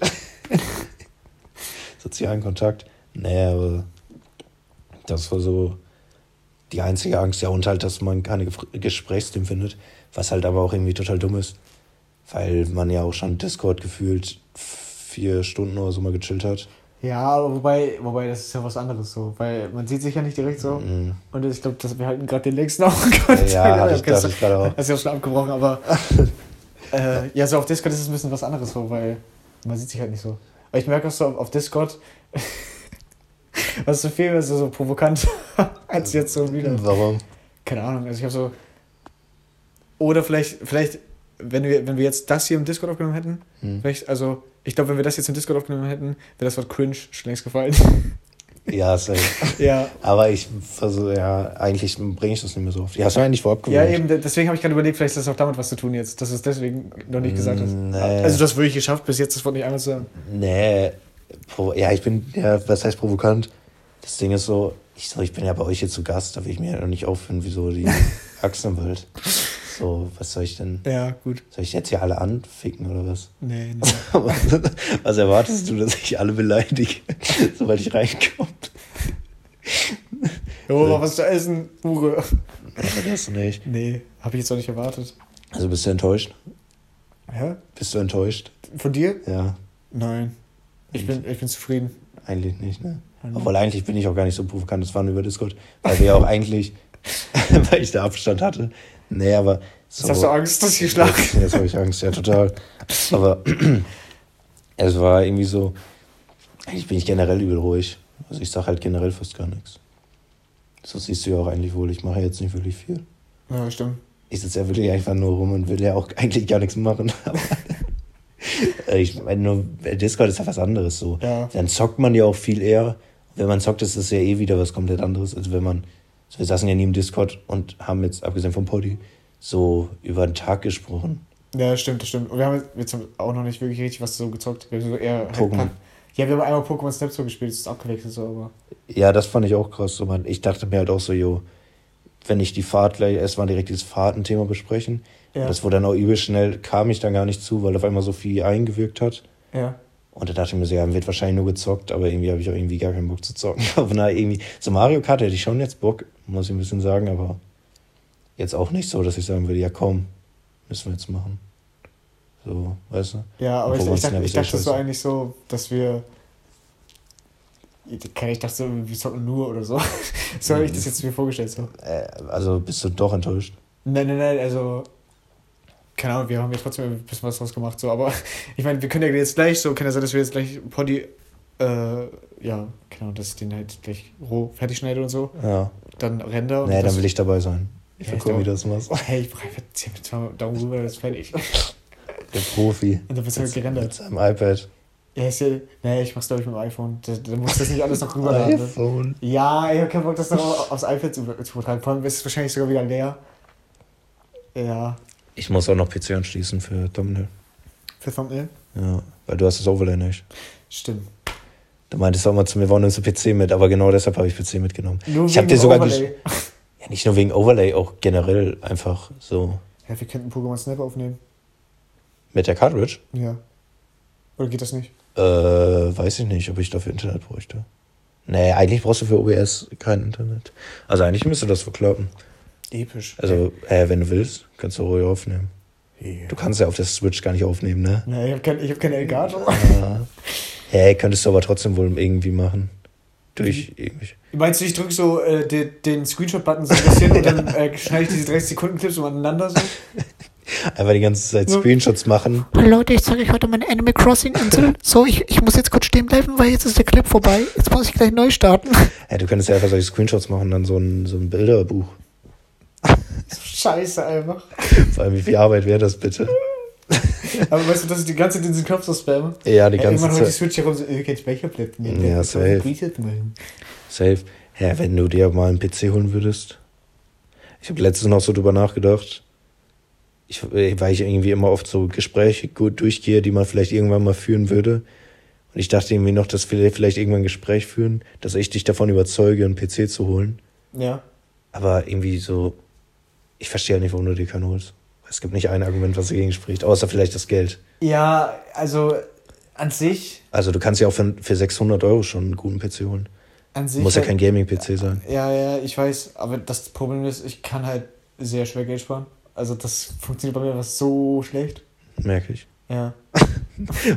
[laughs] Sozialen Kontakt. Nee, aber das war so die einzige Angst. Ja, und halt, dass man keine Gesprächsthemen findet, was halt aber auch irgendwie total dumm ist. Weil man ja auch schon Discord gefühlt vier Stunden oder so mal gechillt hat. Ja, aber wobei, wobei, das ist ja was anderes so. Weil man sieht sich ja nicht direkt so. Mhm. Und ich glaube, dass wir halten gerade den längsten Augenkontakt. [laughs] Ja, hatte ich, dachte ich gerade auch. Hast du ja schon abgebrochen, aber. [laughs] äh, ja, so auf Discord ist es ein bisschen was anderes so, weil man sieht sich halt nicht so. Aber ich merke auch so auf, auf Discord, [laughs] was so viel mehr so, so provokant als jetzt so wieder. Warum? Keine Ahnung, also ich habe so. Oder vielleicht, vielleicht, wenn wir, wenn wir jetzt das hier im Discord aufgenommen hätten, Hm. vielleicht, also, ich glaube, wenn wir das jetzt im Discord aufgenommen hätten, wäre das Wort cringe schon längst gefallen. [laughs] Ja, safe. ja. Aber ich versuche, ja, eigentlich bringe ich das nicht mehr so oft. Ja, hast du eigentlich vorab Ja, gewöhnt? eben, de- deswegen habe ich gerade überlegt, vielleicht ist das auch damit was zu tun jetzt, dass du es deswegen noch nicht gesagt hast. Nee. Also, du hast wirklich geschafft, bis jetzt das Wort nicht einmal zu sagen. Nee, ja, ich bin, ja, was heißt provokant? Das Ding ist so, ich, so, ich bin ja bei euch hier zu Gast, da will ich mir ja noch nicht aufhören, wie so die [laughs] Achsen im Wald. So, was soll ich denn, Ja, gut. soll ich jetzt hier alle anficken oder was? Nee, nee. [laughs] was, was erwartest du, dass ich alle beleidige, [laughs] sobald ich reinkomme? [laughs] Jo, mal was zu essen, Hure. Ja, das nicht. Nee, habe ich jetzt auch nicht erwartet. Also bist du enttäuscht? Hä? Bist du enttäuscht? Von dir? Ja, Nein. Ich bin, ich bin zufrieden. eigentlich nicht, ne? Mhm. Obwohl eigentlich bin ich auch gar nicht so provokant, das war nur über Discord, weil wir auch eigentlich, weil ich da Abstand hatte. Nee, aber so, Jetzt hast du Angst, dass ich hier schlage. [laughs] Jetzt, jetzt habe ich Angst, ja, total. Aber [clears throat] es war irgendwie so, eigentlich bin ich generell übel ruhig. Also ich sage halt generell fast gar nichts. So siehst du ja auch eigentlich wohl, ich mache jetzt nicht wirklich viel. Ja, stimmt. Ich sitze ja wirklich einfach nur rum und will ja auch [laughs] eigentlich gar nichts machen. [laughs] Ich meine, nur Discord ist ja was anderes so. Ja. Dann zockt man ja auch viel eher. Wenn man zockt, ist es ja eh wieder was komplett anderes, als wenn man. So, wir saßen ja nie im Discord und haben jetzt, abgesehen vom Poddy, so über den Tag gesprochen. Ja, stimmt, das stimmt. Und wir haben jetzt auch noch nicht wirklich richtig was so gezockt. Wir haben so eher. halt Pokémon. Ja, wir haben einmal Pokémon Snap so gespielt, das ist abgewechselt so, aber. Ja, das fand ich auch krass. So, man, ich dachte mir halt auch so, jo, wenn ich die Fahrt gleich erstmal direkt dieses Fahrtenthema besprechen. Ja. Das wurde dann auch übel schnell, kam ich dann gar nicht zu, weil auf einmal so viel eingewirkt hat. Ja. Und da dachte ich mir so, ja, wird wahrscheinlich nur gezockt, aber irgendwie habe ich auch irgendwie gar keinen Bock zu zocken. [laughs] Aber na, irgendwie, so Mario Kart hätte ich schon jetzt Bock, muss ich ein bisschen sagen, aber jetzt auch nicht so, dass ich sagen würde, ja komm, müssen wir jetzt machen. So, weißt du? Ja, aber ich, ich dachte, ich dachte so eigentlich so, dass wir. Ich dachte so, wir zocken nur oder so. [laughs] so habe ich das jetzt mir vorgestellt. So. Äh, also bist du doch enttäuscht. Nein, nein, nein, also. Keine Ahnung, wir haben ja trotzdem ein bisschen was draus gemacht, so, aber [laughs] ich meine, wir können ja jetzt gleich so, kann ja sein, dass wir jetzt gleich Poddy, äh, ja, genau, dass ich den halt gleich roh fertig schneide und so, Ja. dann render Nee, dann will ich dabei sein. Ich will ich gucken, wie du das machst. [laughs] Hey, ich brauche einfach 10 mit zwei Daumen rüber, das ist fertig. [laughs] Der Profi. Und dann wird es halt Mit gerendert. seinem iPad. Ja, ist ja, nee, ich mach's glaube ich mit dem iPhone. Da, da muss das nicht alles noch rüberladen. ne? iPhone. Ja, ich hab keinen Bock, das noch aufs iPad zu, zu übertragen. Vor allem ist es wahrscheinlich sogar wieder leer. Ja, Ich muss auch noch PC anschließen für Thumbnail. für Thumbnail. Ja, weil du hast das Overlay nicht. Stimmt. Du meintest auch mal zu mir, warum nimmst du PC mit? Aber genau deshalb habe ich PC mitgenommen. Nur Ich hab wegen dir sogar Overlay. Ja, nicht nur wegen Overlay, auch generell einfach so. Ja, wir könnten Pokémon Snap aufnehmen. Mit der Cartridge? Ja. Oder geht das nicht? Äh, weiß ich nicht, ob ich dafür Internet bräuchte. Nee, eigentlich brauchst du für OBS kein Internet. Also eigentlich müsste das wohl klappen. Episch. Also, äh, wenn du willst, kannst du ruhig aufnehmen. Ja. Du kannst ja auf der Switch gar nicht aufnehmen, ne? Nee, ich hab kein, ich hab keine Elgato. Ja. Hey, könntest du aber trotzdem wohl irgendwie machen. Durch irgendwie. Meinst du, ich drück so äh, den, den Screenshot-Button so ein bisschen und dann äh, schneide ich diese 30 Sekunden Clips umeinander so? [laughs] Einfach die ganze Zeit Ja. Screenshots machen. Hallo Leute, ich zeige euch heute meine Animal Crossing Insel. So, ich, ich muss jetzt kurz stehen bleiben, weil jetzt ist der Clip vorbei. Jetzt muss ich gleich neu starten. Hey, du könntest ja einfach solche Screenshots machen, dann so ein, so ein Bilderbuch. Scheiße einfach. Vor allem, wie viel Arbeit wäre das bitte? Aber weißt du, dass ich die ganze Zeit diesen Knopf so spamme? Ja, die ganze irgendwann holt die Zeit. Switch hier rum so, äh, kein Speicherplatz mehr. Ja, safe. Safe. Ja, wenn du dir mal einen PC holen würdest. Ich habe letztens noch so drüber nachgedacht. Ich, äh, weil ich irgendwie immer oft so Gespräche gut durchgehe, die man vielleicht irgendwann mal führen würde. Und ich dachte irgendwie noch, dass wir vielleicht irgendwann ein Gespräch führen, dass ich dich davon überzeuge, einen PC zu holen. Ja. Aber irgendwie so, ich verstehe nicht, warum du dir keinen holst. Es gibt nicht ein Argument, was dagegen spricht, außer vielleicht das Geld. Ja, also an sich, Also du kannst ja auch für, für 600 Euro schon einen guten PC holen. an sich. Muss ja halt- kein Gaming-PC sein. Ja, ja, ich weiß, aber das Problem ist, ich kann halt sehr schwer Geld sparen. Also das funktioniert bei mir was so schlecht. Merke ich. Ja. [laughs]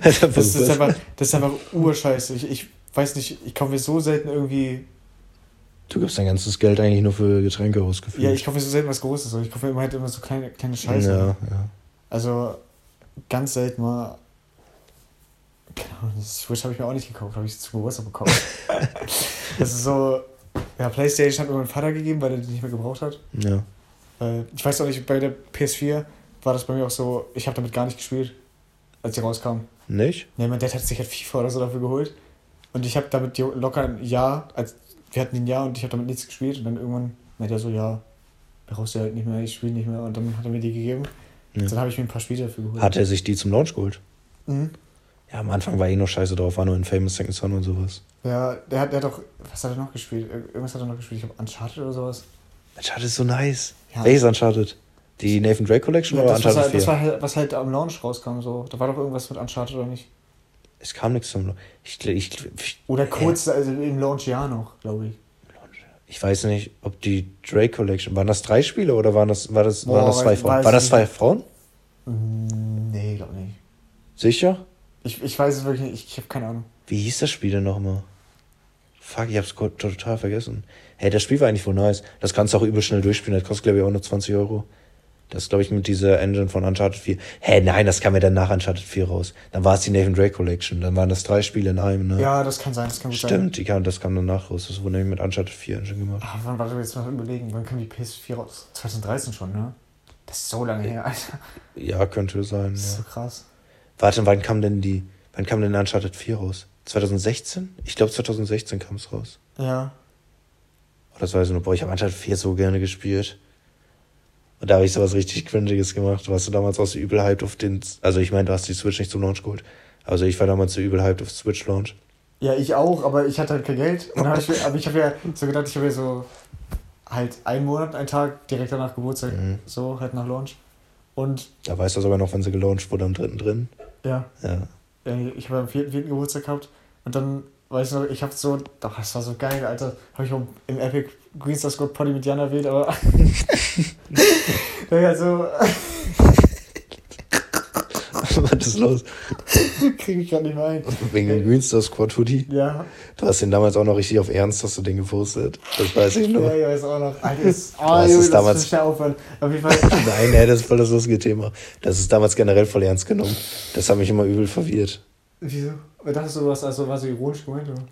Also, Das ist einfach, das ist einfach urscheiße. Ich, ich weiß nicht, ich kaufe mir so selten irgendwie. Du gibst dein ganzes Geld eigentlich nur für Getränke ausgeführt. Ja, ich kaufe mir so selten was Großes. Ich kaufe mir immer halt immer so kleine, kleine Scheiße. Ja, ja. Also ganz selten mal. Ahnung, das Switch habe ich mir auch nicht gekauft, habe ich zu Geburtstag bekommen. [laughs] das ist so. Ja, Playstation hat mir mein Vater gegeben, weil er die nicht mehr gebraucht hat. ja. Weil ich weiß auch nicht, bei der PS4 war das bei mir auch so, ich habe damit gar nicht gespielt, als sie rauskam. Nicht? Ne, mein Dad hat sich halt FIFA oder so dafür geholt. Und ich habe damit locker ein Jahr, als wir hatten ein Jahr und ich habe damit nichts gespielt. Und dann irgendwann meinte er so, ja, brauchst du halt nicht mehr, ich spiele nicht mehr. Und dann hat er mir die gegeben. Ja. Dann habe ich mir ein paar Spiele dafür geholt. Hat er sich die zum Launch geholt? Mhm. Ja, am Anfang war eh nur scheiße drauf, war nur in Famous Second Son und sowas. Ja, der hat, der hat doch, was hat er noch gespielt? Ir- Irgendwas hat er noch gespielt, ich glaube Uncharted oder sowas. Uncharted ist so nice. Ja. Welches Uncharted? Die Nathan Drake Collection Ja, oder das, was, Uncharted halt, 4? das war halt, was halt am Launch rauskam, so. Da war doch irgendwas mit Uncharted oder nicht? Es kam nichts zum Launch. Ich, ich, ich, Oder kurz, also im Launch-Jahr noch, glaube ich. ich weiß nicht, ob die Drake Collection, waren das drei Spiele oder waren das, war das, Boah, waren das zwei weiß- Frauen? weiß Waren das ich zwei nicht. Frauen? Nee, glaube nicht. Sicher? Ich, ich weiß es wirklich nicht, ich, ich habe keine Ahnung. Wie hieß das Spiel denn nochmal? Fuck, ich hab's total vergessen. Hey, das Spiel war eigentlich voll nice. Das kannst du auch übel schnell durchspielen. Das kostet, glaube ich, auch nur 20 Euro. Das glaube ich mit dieser Engine von Uncharted 4. Hä, nein, das kam ja dann nach Uncharted 4 raus. Dann war es die Nathan Drake Collection. Dann waren das drei Spiele in einem, ne? Ja, das kann sein, das kann gut sein. Stimmt, die kam, das kam danach raus. Das wurde nämlich mit Uncharted 4 Engine gemacht. Ah, wann warte jetzt mal überlegen, wann kam die PS4 raus? 2013 schon, ne? Das ist so lange her, Alter. Ja, könnte sein. Das ist so Ja. krass. Warte, wann kam denn die, wann kam denn Uncharted 4 raus? 2016? Ich glaube 2016 kam es raus. Ja. Oh, das weiß ich noch. Boah, ich habe Uncharted 4 so gerne gespielt. Und da habe ich sowas richtig Cringiges gemacht. Du warst du damals auch so übel hyped auf den, also ich meine, du hast die Switch nicht zum Launch geholt. Also ich war damals so übel hyped auf Switch Launch. Ja, ich auch, aber ich hatte halt kein Geld. Und dann hab ich, mir- aber ich habe ja so gedacht, ich habe ja so halt einen Monat, einen Tag direkt danach Geburtstag. Mhm. So, halt nach Launch. Und Da weißt du sogar noch, wann sie gelauncht wurde, am 3. drin. ja, Ja. ich habe am vierten, vierten Geburtstag gehabt. Und dann, weiß ich noch, ich habe so, doch, das war so geil, Alter. Habe ich auch im Epic Greenstar Squad Potty mit Jan erwähnt, aber. [laughs] [laughs] ja, so [laughs] Was ist los? kriege ich gerade nicht mehr ein. Wegen dem Greenstar Squad Hoodie. Ja, Du hast den damals auch noch richtig auf Ernst, hast du den gepostet. Das weiß ich noch. ja, ja, ist auch noch. Alter, ist, oh, das damals- ist schnell aufhören. Auf jeden Fall. Nein, ey, das ist voll das lustige Thema. Das ist damals generell voll ernst genommen. Das hat mich immer übel verwirrt. Wieso? Dachtest du, was, also war so ironisch gemeint, oder?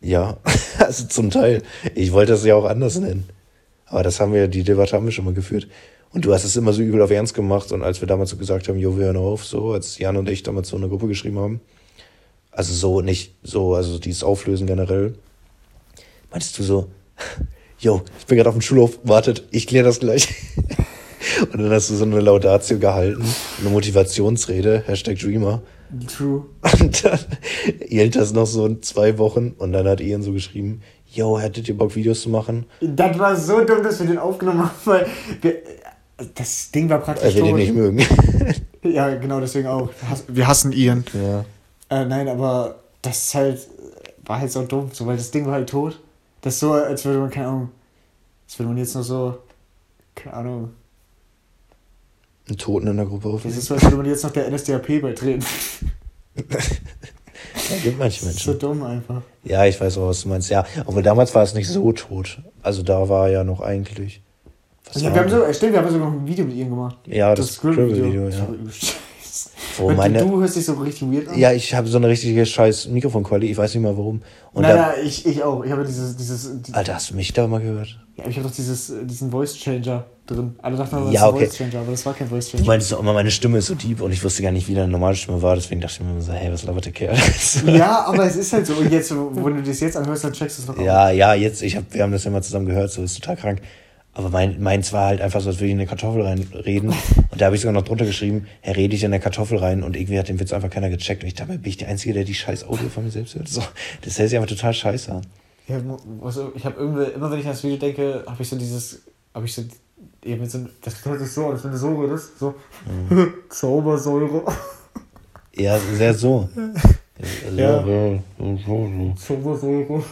Ja, [laughs] also zum Teil. Ich wollte das ja auch anders nennen. Aber das haben wir, die Debatte haben wir schon mal geführt. Und du hast es immer so übel auf Ernst gemacht. Und als wir damals so gesagt haben, jo, wir hören auf, so, als Jan und ich damals so eine Gruppe geschrieben haben, also so nicht so, also dieses Auflösen generell, meintest du so, [laughs] jo, ich bin gerade auf dem Schulhof, wartet, ich kläre das gleich. [laughs] Und dann hast du so eine Laudatio gehalten, eine Motivationsrede, Hashtag Dreamer. True. [laughs] Und dann hielt das noch so zwei Wochen und dann hat Ian so geschrieben, yo, hättet ihr Bock, Videos zu machen? Das war so dumm, dass wir den aufgenommen haben, weil wir, das Ding war praktisch Weil wir den tot. nicht mögen. [laughs] Ja, genau, deswegen auch. Wir hassen Ian. ja. Äh, nein, aber das ist halt, war halt so dumm, so, weil das Ding war halt tot. Das ist so, als würde man, keine Ahnung, als würde man jetzt noch so, keine Ahnung, Einen Toten in der Gruppe das aufnehmen. ist so, als würde man jetzt noch der NSDAP beitreten. [laughs] Ja, gibt manche Das ist so Menschen. dumm einfach. Ja, ich weiß auch, was du meinst. Ja, obwohl damals war es nicht so tot. Also da war ja noch eigentlich. Ja, war wir haben so, äh, stimmt, wir haben sogar noch ein Video mit Ian gemacht. ja, das, Scribble-Video, Das ja. Wo meine, du hörst dich so richtig weird an. ja, ich habe so eine richtige scheiß Mikrofonqualität, ich weiß nicht mal warum. Und Nein, da, ich, ich auch. Ich habe dieses, dieses, die- Alter, hast du mich da mal gehört? ja, ich habe doch dieses, diesen Voice Changer drin. Alle dachten, das Ja, ist ein okay. Voice Changer, aber das war kein Voice Du Changer. meintest doch immer, meine Stimme ist so deep und ich wusste gar nicht, wie deine normale Stimme war, deswegen dachte ich mir immer so, hey, was labert der Kerl? [laughs] Ja, aber es ist halt so. Und jetzt, wo du das jetzt anhörst, dann checkst du es noch. Ja, ja, jetzt, ich hab, wir haben das ja mal zusammen gehört, so ist total krank. Aber mein, meins war halt einfach so, als würde ich in eine Kartoffel reinreden. [laughs] Und da habe ich sogar noch drunter geschrieben, Herr, rede ich in eine Kartoffel rein. Und irgendwie hat den Witz einfach keiner gecheckt. Und ich dachte, bin ich der Einzige, der die scheiß Audio von mir selbst hört? So, das hält sich einfach total scheiße an. Ja, also ich habe irgendwie, immer wenn ich an das Video denke, habe ich so dieses, habe ich so, eben so, das hört sich so an, als wenn du so redest, so, mhm. [laughs] Zaubersäure. Ja, sehr so. [laughs] Ja. so. Zaubersäure.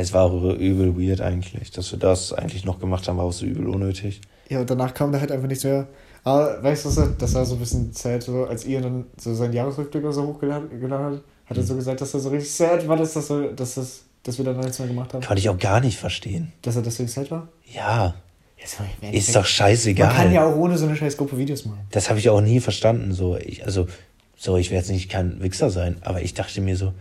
Es war übel weird eigentlich. Dass wir das eigentlich noch gemacht haben, war auch so übel unnötig. Ja, und danach kam da halt einfach nichts mehr. Aber weißt du, das war so ein bisschen sad, so, als ihr dann so seinen Jahresrückblick so hochgeladen hat, hat er so gesagt, dass er so richtig sad war, dass, das so, dass, das, dass wir da nichts mehr gemacht haben. Kann ich auch gar nicht verstehen. Dass er deswegen sad war? Ja. Jetzt Ist doch scheißegal. Man kann ja auch ohne so eine scheiß Gruppe Videos machen. Das habe ich auch nie verstanden. So, ich, also, so, ich werde jetzt nicht kein Wichser sein, aber ich dachte mir so,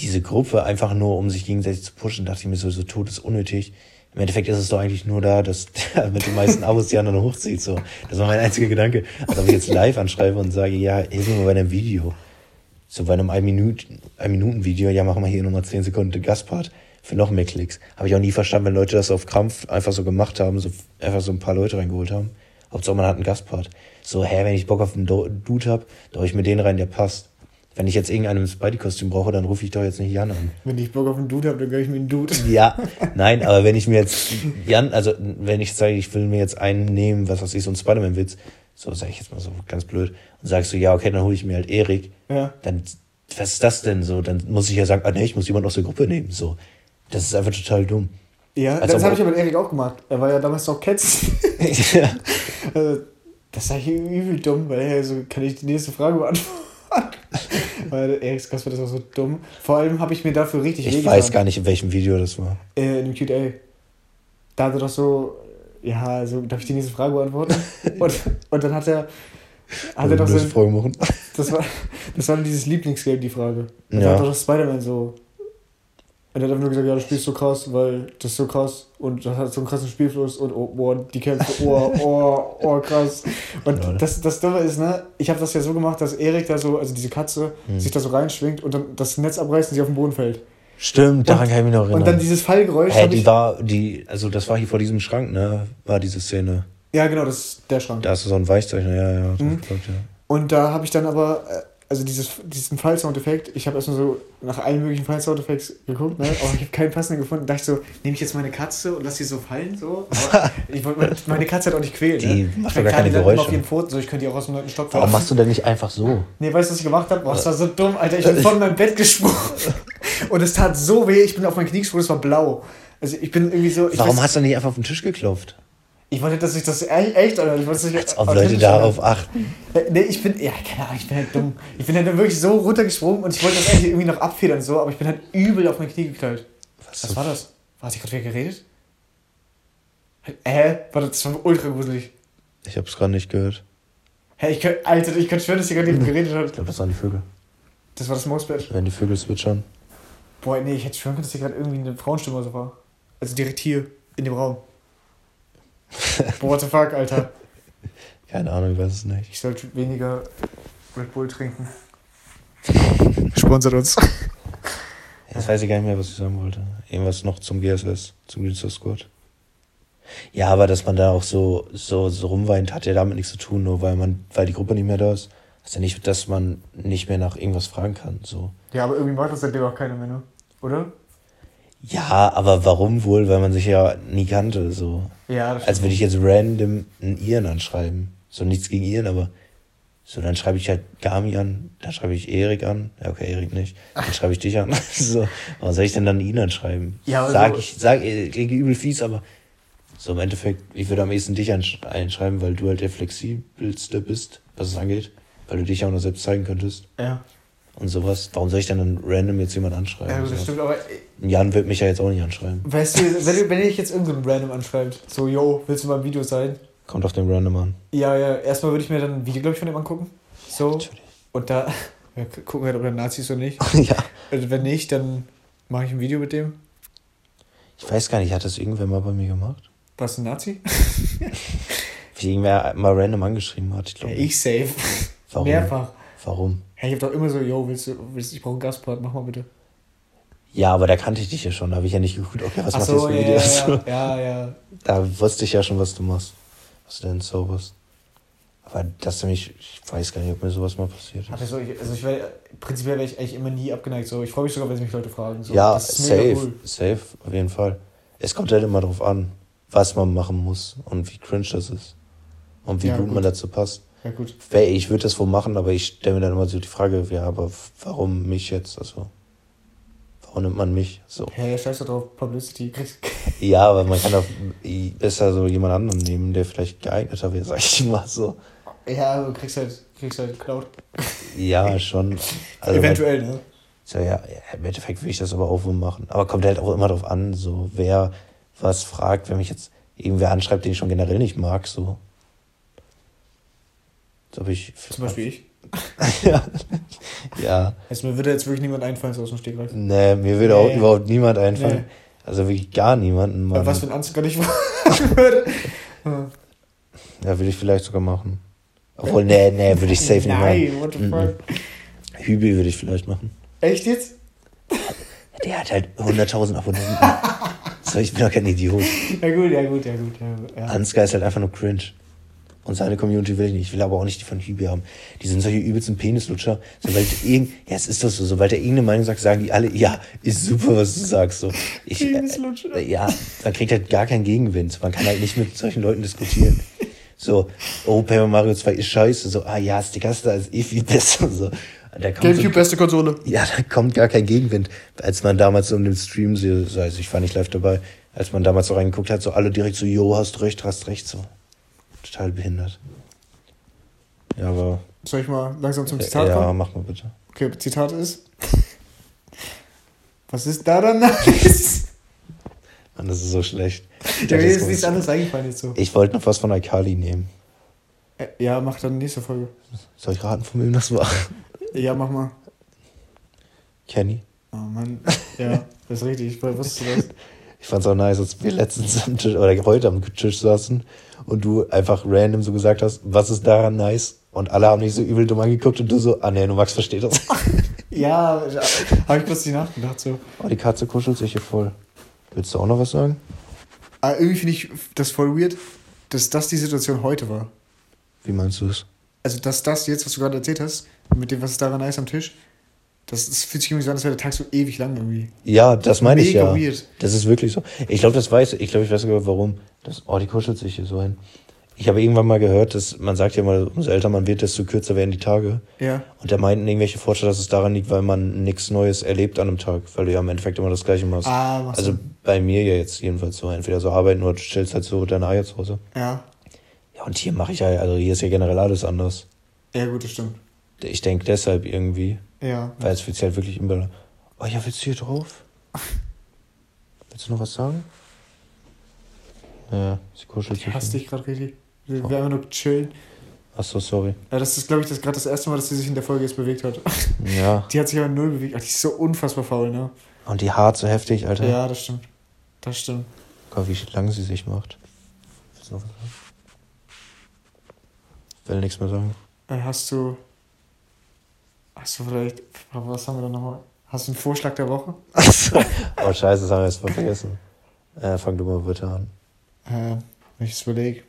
diese Gruppe einfach nur, um sich gegenseitig zu pushen, dachte ich mir so, so tot ist unnötig. Im Endeffekt ist es doch eigentlich nur da, dass der mit den meisten Abos die anderen hochzieht. So. Das war mein einziger Gedanke. Also, ob ich jetzt live anschreibe und sage, ja, hilf mir mal bei einem Video. So bei einem ein Minuten, ein Minuten Video, ja, machen wir hier nochmal 10 Sekunden den Gastpart für noch mehr Klicks. Habe ich auch nie verstanden, wenn Leute das auf Krampf einfach so gemacht haben, so einfach so ein paar Leute reingeholt haben. Hauptsache man hat einen Gastpart. So, hä, wenn ich Bock auf einen Dude hab, da ich mir den rein, der passt. Wenn ich jetzt irgendeinen im Spidey-Kostüm brauche, dann rufe ich doch jetzt nicht Jan an. Wenn ich Bock auf einen Dude habe, dann gönn ich mir einen Dude. Ja, nein, aber wenn ich mir jetzt Jan, also wenn ich sage, ich will mir jetzt einen nehmen, was weiß ich, so ein Spider-Man-Witz, so sage ich jetzt mal so ganz blöd, und sagst du, ja, okay, dann hole ich mir halt Erik, Ja. dann, was ist das denn so? Dann muss ich ja sagen, ah nee, ich muss jemanden aus der Gruppe nehmen, so. Das ist einfach total dumm. Ja, Als das habe ich ja mit Erik auch gemacht. Er war ja damals noch Cats. [laughs] ja. Also, das war hier übel dumm, weil er so, kann ich die nächste Frage beantworten? Weil Eriks Gastwort ist auch so dumm. Vor allem habe ich mir dafür richtig Ich weiß gar nicht, in welchem Video das war. Äh, in dem QA. Da hat er doch so, ja, also, darf ich die nächste Frage beantworten? [laughs] und, und dann hat er, hat er doch so, machen. das war, das war dieses Lieblingsgame, die Frage. Und Ja. da hat doch das Spider-Man so. Und er hat einfach nur gesagt, ja, du spielst so krass, weil das ist so krass und das hat so einen krassen Spielfluss und oh, boah, die Kämpfe, oh, oh, oh, krass. Und Lol. das, das Dumme ist, ne, ich habe das ja so gemacht, dass Erik da so, also diese Katze, Hm. sich da so reinschwingt und dann das Netz abreißt und sie auf den Boden fällt. Stimmt, daran kann ich mich noch erinnern. Und dann dieses Fallgeräusch. Hab die ich, war, die, also das war hier vor diesem Schrank, ne? War diese Szene. ja, genau, das ist der Schrank. Da ist so ein Weichzeichner, ja, ja. Mhm. das glaub ich, ja. Und da habe ich dann aber, äh, also dieses, diesen Fallsoundeffekt, ich habe erstmal so nach allen möglichen Fallsoundeffekts geguckt, ne? aber ich habe keinen passenden gefunden. Da dachte ich so, nehme ich jetzt meine Katze und lass sie so fallen, so. Aber [laughs] ich wollte meine, Katze halt auch nicht quälen. Die ne? macht doch gar keine Geräusche. auf ihren Pfoten, so ich könnte die auch aus dem neunten Stock Warum machst du denn nicht einfach so? Nee, weißt du, was ich gemacht habe? Boah, das war so dumm, Alter. Ich bin von meinem Bett gesprungen. [laughs] Und es tat so weh, ich bin auf mein Knie gesprungen, es war blau. Also ich bin irgendwie so. Warum weiß, hast du nicht einfach auf den Tisch geklopft? Ich wollte, dass ich das e- echt, Alter. Ich wollte, dass ich Als ob Leute darauf achten. Äh, Nee, ich bin, ja, keine Ahnung, ich bin halt dumm. Ich bin halt wirklich so runtergesprungen und ich wollte das eigentlich irgendwie noch abfedern, so, aber ich bin halt übel auf mein Knie geknallt. Was, Was war das? War ich gerade wieder geredet? Hä? Warte, das war ultra gruselig. Ich hab's gerade nicht gehört. Hä, ich könnte, Alter, ich könnte schwören, dass ihr gerade eben geredet Ich habt. glaube, das waren die Vögel. Das war das Mausbett. Wenn die Vögel zwitschern. Boah, nee, ich hätte schwören können, dass hier gerade irgendwie eine Frauenstimme oder so war. Also direkt hier, in dem Raum. Boah, what the fuck, Alter. [laughs] Keine Ahnung, ich weiß es nicht. Ich sollte weniger Red Bull trinken. Sponsert uns. Jetzt weiß ich gar nicht mehr, was ich sagen wollte. Irgendwas noch zum GSS, zum Green Source Squad. Ja, aber dass man da auch so, so, so rumweint, hat ja damit nichts zu tun, nur weil man, weil die Gruppe nicht mehr da ist. Heißt ja nicht, dass man nicht mehr nach irgendwas fragen kann, so. Ja, aber irgendwie macht das seitdem auch keiner mehr, ne? Oder? Ja, aber warum wohl? Weil man sich ja nie kannte, so. Ja, das Als würde ich jetzt random einen Iren anschreiben. So nichts gegen Iren, aber so, dann schreibe ich halt Gami an, dann schreibe ich Erik an. Ja, okay, Erik nicht. Dann schreibe ich dich an. [laughs] so, warum soll ich denn dann ihn anschreiben? Ja, aber sag ich, sag, äh, klingt übel fies, aber so im Endeffekt, ich würde am ehesten dich einschreiben, weil du halt der flexibelste bist, was es angeht. Weil du dich auch noch selbst zeigen könntest Ja, und sowas. Warum soll ich dann, dann random jetzt jemand anschreiben? ja das stimmt, aber äh, Jan wird mich ja jetzt auch nicht anschreiben. weißt du, wenn, du- wenn ich jetzt irgendeinen random anschreibt, so, yo, willst du mal ein Video sein? Kommt auf den Random an. Ja, ja, erstmal würde ich mir dann ein Video, glaube ich, von dem angucken. So, Natürlich. und da [laughs] ja, gucken halt, ob der Nazi ist oder nicht. [laughs] ja. Also wenn nicht, dann mache ich ein Video mit dem. Ich weiß gar nicht, hat das irgendwer mal bei mir gemacht? Was, ein Nazi? [laughs] Wie irgendwer mal random angeschrieben hat, ich Ja, glaube. ich safe. Warum? Mehrfach. Warum? Ja, ich hab doch immer so, yo, willst du, willst, du- ich brauche einen Gastpart, mach mal bitte. Ja, aber da kannte ich dich ja schon. Da habe ich ja nicht geguckt, okay, was Ach macht so, ja, für Videos? ja, ja, [laughs] ja, ja. Da wusste ich ja schon, was du machst. Was du denn zauberst. Aber dass du mich, ich weiß gar nicht, ob mir sowas mal passiert ist. so, ich, also ich wär, prinzipiell wäre ich eigentlich immer nie abgeneigt. So. Ich freue mich sogar, wenn sich mich Leute fragen. So. ja, Das safe, cool. safe, auf jeden Fall. Es kommt halt immer drauf an, was man machen muss und wie cringe das ist. Und wie Ja, gut, gut. man dazu passt. Ja, gut. Ich würde das wohl machen, aber ich stelle mir dann immer so die Frage, ja, aber warum mich jetzt? Also, warum nimmt man mich? So. Ja, ja, scheiß doch drauf. Publicity. [laughs] Ja, aber man kann auch besser so jemand anderen nehmen, der vielleicht geeigneter wäre, sag ich mal so. ja, du kriegst halt, kriegst halt Cloud. Ja, schon. Also Eventuell, ne? So, ja, ja, im Endeffekt will ich das aber auch wohl machen. Aber kommt halt auch immer drauf an, so wer was fragt, wenn mich jetzt irgendwer anschreibt, den ich schon generell nicht mag, so. Ich. Zum Beispiel ich. [laughs] ja. ja. Also mir würde jetzt wirklich niemand einfallen, so aus dem Stegreif. Nee, mir würde auch Nee. überhaupt niemand einfallen. Nee. Also wirklich gar niemanden. Mann. Aber was, wenn Anzug nicht [laughs] würde? Ja, würde ich vielleicht sogar machen. Obwohl, nee, nee, würde ich safe nicht machen. Nein, what the fuck. Hübi würde ich vielleicht machen. Echt jetzt? Der hat halt 100.000 Abonnenten. [laughs] so, ich bin doch kein Idiot. Ja gut, ja gut, ja gut. Ja, ja. Ansgar ist halt einfach nur cringe. Und seine Community will ich nicht. Ich will aber auch nicht die von Hübi haben. Die sind solche übelsten Penislutscher. Sobald [laughs] irgend, ja, es ist doch so, sobald er irgendeine Meinung sagt, sagen die alle, ja, ist super, was du sagst. So, ich, Penislutscher. äh, ja, man kriegt halt gar keinen Gegenwind. Man kann halt nicht mit solchen Leuten diskutieren. So, oh, Paper Mario 2 ist scheiße. So, ah ja, Stickasta ist eh viel besser. So, da kommt so, Gamecube beste Konsole. ja, da kommt gar kein Gegenwind. Als man damals so in dem Stream, so, also ich war nicht live dabei, als man damals so reingeguckt hat, so alle direkt so, jo, hast recht, hast recht, so. Total behindert. Ja, aber. Soll ich mal langsam zum Zitat ja, kommen? mach mal bitte. Okay, Zitat ist. [laughs] Was ist da dann nice? Mann, das ist so schlecht. Ja, mir ist nichts anderes eingefallen jetzt so. Ich wollte noch was von Alkali nehmen. Äh, Ja, mach dann nächste Folge. Soll ich raten, von wem das war? [laughs] Ja, mach mal. Kenny. Oh Mann. Ja, das ist richtig. Woher wusstest du das? Ich fand's auch nice, als wir letztens am Tisch, oder heute am Tisch saßen und du einfach random so gesagt hast, was ist daran nice? Und alle haben dich so übel dumm angeguckt und du so, ah nee, du Max versteht das. [laughs] Ja, habe ich plötzlich nachgedacht so. Oh, die Katze kuschelt sich hier voll. Willst du auch noch was sagen? Aber irgendwie finde ich das voll weird, dass das die Situation heute war. Wie meinst du es? Also, dass das jetzt, was du gerade erzählt hast, mit dem, was ist daran nice am Tisch, das, das fühlt sich irgendwie so an, als wäre der Tag so ewig lang irgendwie. Ja, das meine ich ja. weird. Das ist wirklich so. Ich glaube, das weiß ich. glaube, ich weiß sogar, warum. Das, oh, die kuschelt sich hier so hin. Ich habe irgendwann mal gehört, dass man sagt ja mal, umso älter man wird, desto kürzer werden die Tage. Ja. Und da meinten irgendwelche Forscher, dass es daran liegt, weil man nichts Neues erlebt an einem Tag, weil du ja im Endeffekt immer das Gleiche machst. Ah, machst also du. bei mir ja jetzt jedenfalls so. Entweder so arbeiten oder du stellst halt so deine Eier zu Hause. Ja. Ja, und hier mache ich ja, also hier ist ja generell alles anders. Ja, gut, das stimmt. Ich denke deshalb irgendwie, Ja. weil es fühlt sich halt wirklich immer. Oh ja, willst du hier drauf? Willst du noch was sagen? Ja, sie kuschelt Ich sich. hasse hin. dich gerade richtig. Wir wir einfach nur chillen. Achso, sorry. Ja, das ist, glaube ich, das gerade das erste Mal, dass sie sich in der Folge jetzt bewegt hat. Ja. [laughs] Die hat sich aber null bewegt. Ach, die ist so unfassbar faul, ne? Und die Haart so heftig, Alter. Ja, das stimmt. Das stimmt. Guck, wie lang sie sich macht. Willst du noch was sagen? Will nichts mehr sagen. Äh, hast du. Hast du vielleicht. Was haben wir da nochmal? Hast du einen Vorschlag der Woche? [laughs] oh, scheiße, das haben wir jetzt voll vergessen. Äh, fang du mal bitte an. Äh, wenn ich es überlege.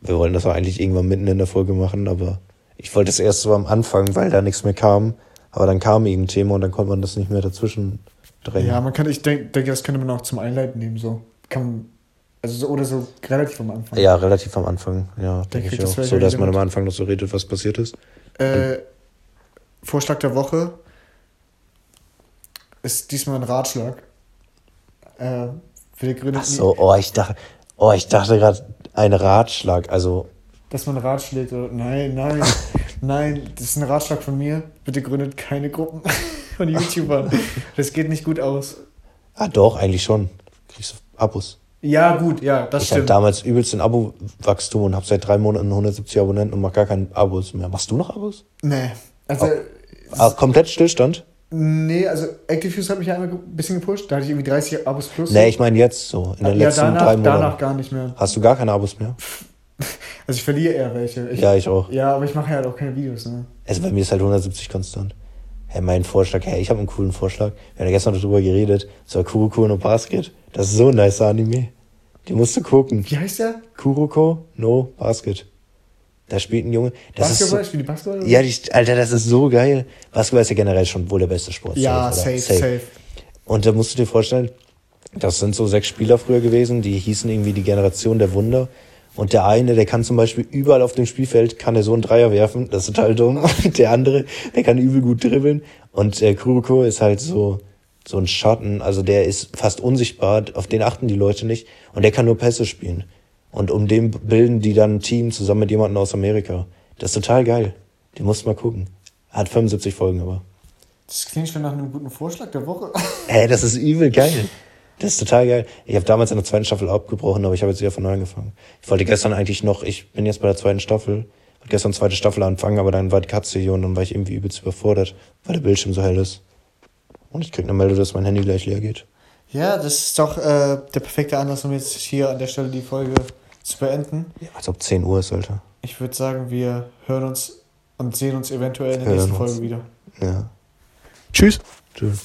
Wir wollten das auch eigentlich irgendwann mitten in der Folge machen, aber ich wollte es erst so am Anfang, weil da nichts mehr kam. Aber dann kam irgendein Thema und dann konnte man das nicht mehr dazwischen drängen. Ja, man kann, ich denke, denke, das könnte man auch zum Einleiten nehmen, so. Kann also so, oder so relativ am Anfang. Ja, relativ am Anfang, ja, denke ich das auch. vielleicht So, dass man am Anfang noch so redet, was passiert ist. Äh, Vorschlag der Woche ist diesmal ein Ratschlag. Äh, für die Gründe, Ach so, oh, ich dachte, oh, ich dachte gerade ein Ratschlag. Also, dass man ratschlägt. Oder, nein, nein, [laughs] nein, das ist ein Ratschlag von mir. Bitte gründet keine Gruppen [laughs] von YouTubern. Das geht nicht gut aus. ah doch, eigentlich schon. Kriegst du Abos. Ja, gut, ja, das Ich hatte stimmt. damals übelst ein Abo-Wachstum und habe seit drei Monaten 170 Abonnenten und mach gar keine Abos mehr. Machst du noch Abos? Nee, also, Ah, komplett Stillstand? nee, also ActiveFuse hat mich ja einmal ein bisschen gepusht. Da hatte ich irgendwie 30 Abos plus. Nee, ich meine jetzt so, in den ja, letzten danach, drei Monaten. danach gar nicht mehr. Hast du gar keine Abos mehr? [laughs] Also ich verliere eher welche. Ich, ja, ich auch. Ja, aber ich mache ja halt auch keine Videos, ne? Also bei mir ist halt 170 konstant. Hey, mein Vorschlag, hey, ich habe einen coolen Vorschlag. Wir haben ja gestern darüber geredet. So Kuroko no Basket. Das ist so ein nicer Anime. Die musst du gucken. Wie heißt der? Kuroko no Basket. Da spielt ein Junge. Das Basketball? ist Spielt die Basketball? so, ja, die, Alter, das ist so geil. Basketball ist ja generell schon wohl der beste Sport. ja oder? safe, safe. Und da musst du dir vorstellen, das sind so sechs Spieler früher gewesen, die hießen irgendwie die Generation der Wunder. Und der eine, der kann zum Beispiel überall auf dem Spielfeld, kann der so einen Dreier werfen, das ist total dumm. Und [laughs] der andere, der kann übel gut dribbeln. Und äh, Kuroko ist halt so, so ein Schatten, also der ist fast unsichtbar, auf den achten die Leute nicht. Und der kann nur Pässe spielen. Und um den bilden die dann ein Team zusammen mit jemandem aus Amerika. Das ist total geil. Den musst du mal gucken. Hat 75 Folgen aber. Das klingt schon nach einem guten Vorschlag der Woche. [laughs] Ey, das ist übel geil. Das ist total geil. Ich habe damals in der zweiten Staffel abgebrochen, aber ich habe jetzt wieder von neu angefangen. Ich wollte gestern eigentlich noch, ich bin jetzt bei der zweiten Staffel, wollte gestern zweite Staffel anfangen, aber dann war die Katze hier und dann war ich irgendwie übelst überfordert, weil der Bildschirm so hell ist. Und ich krieg eine Meldung, dass mein Handy gleich leer geht. Ja, das ist doch äh, der perfekte Anlass, um jetzt hier an der Stelle die Folge zu beenden. Ja, als ob 10 Uhr ist, Alter. Ich würde sagen, wir hören uns und sehen uns eventuell in der Hören nächsten uns. Folge wieder. Ja. Tschüss. Tschüss.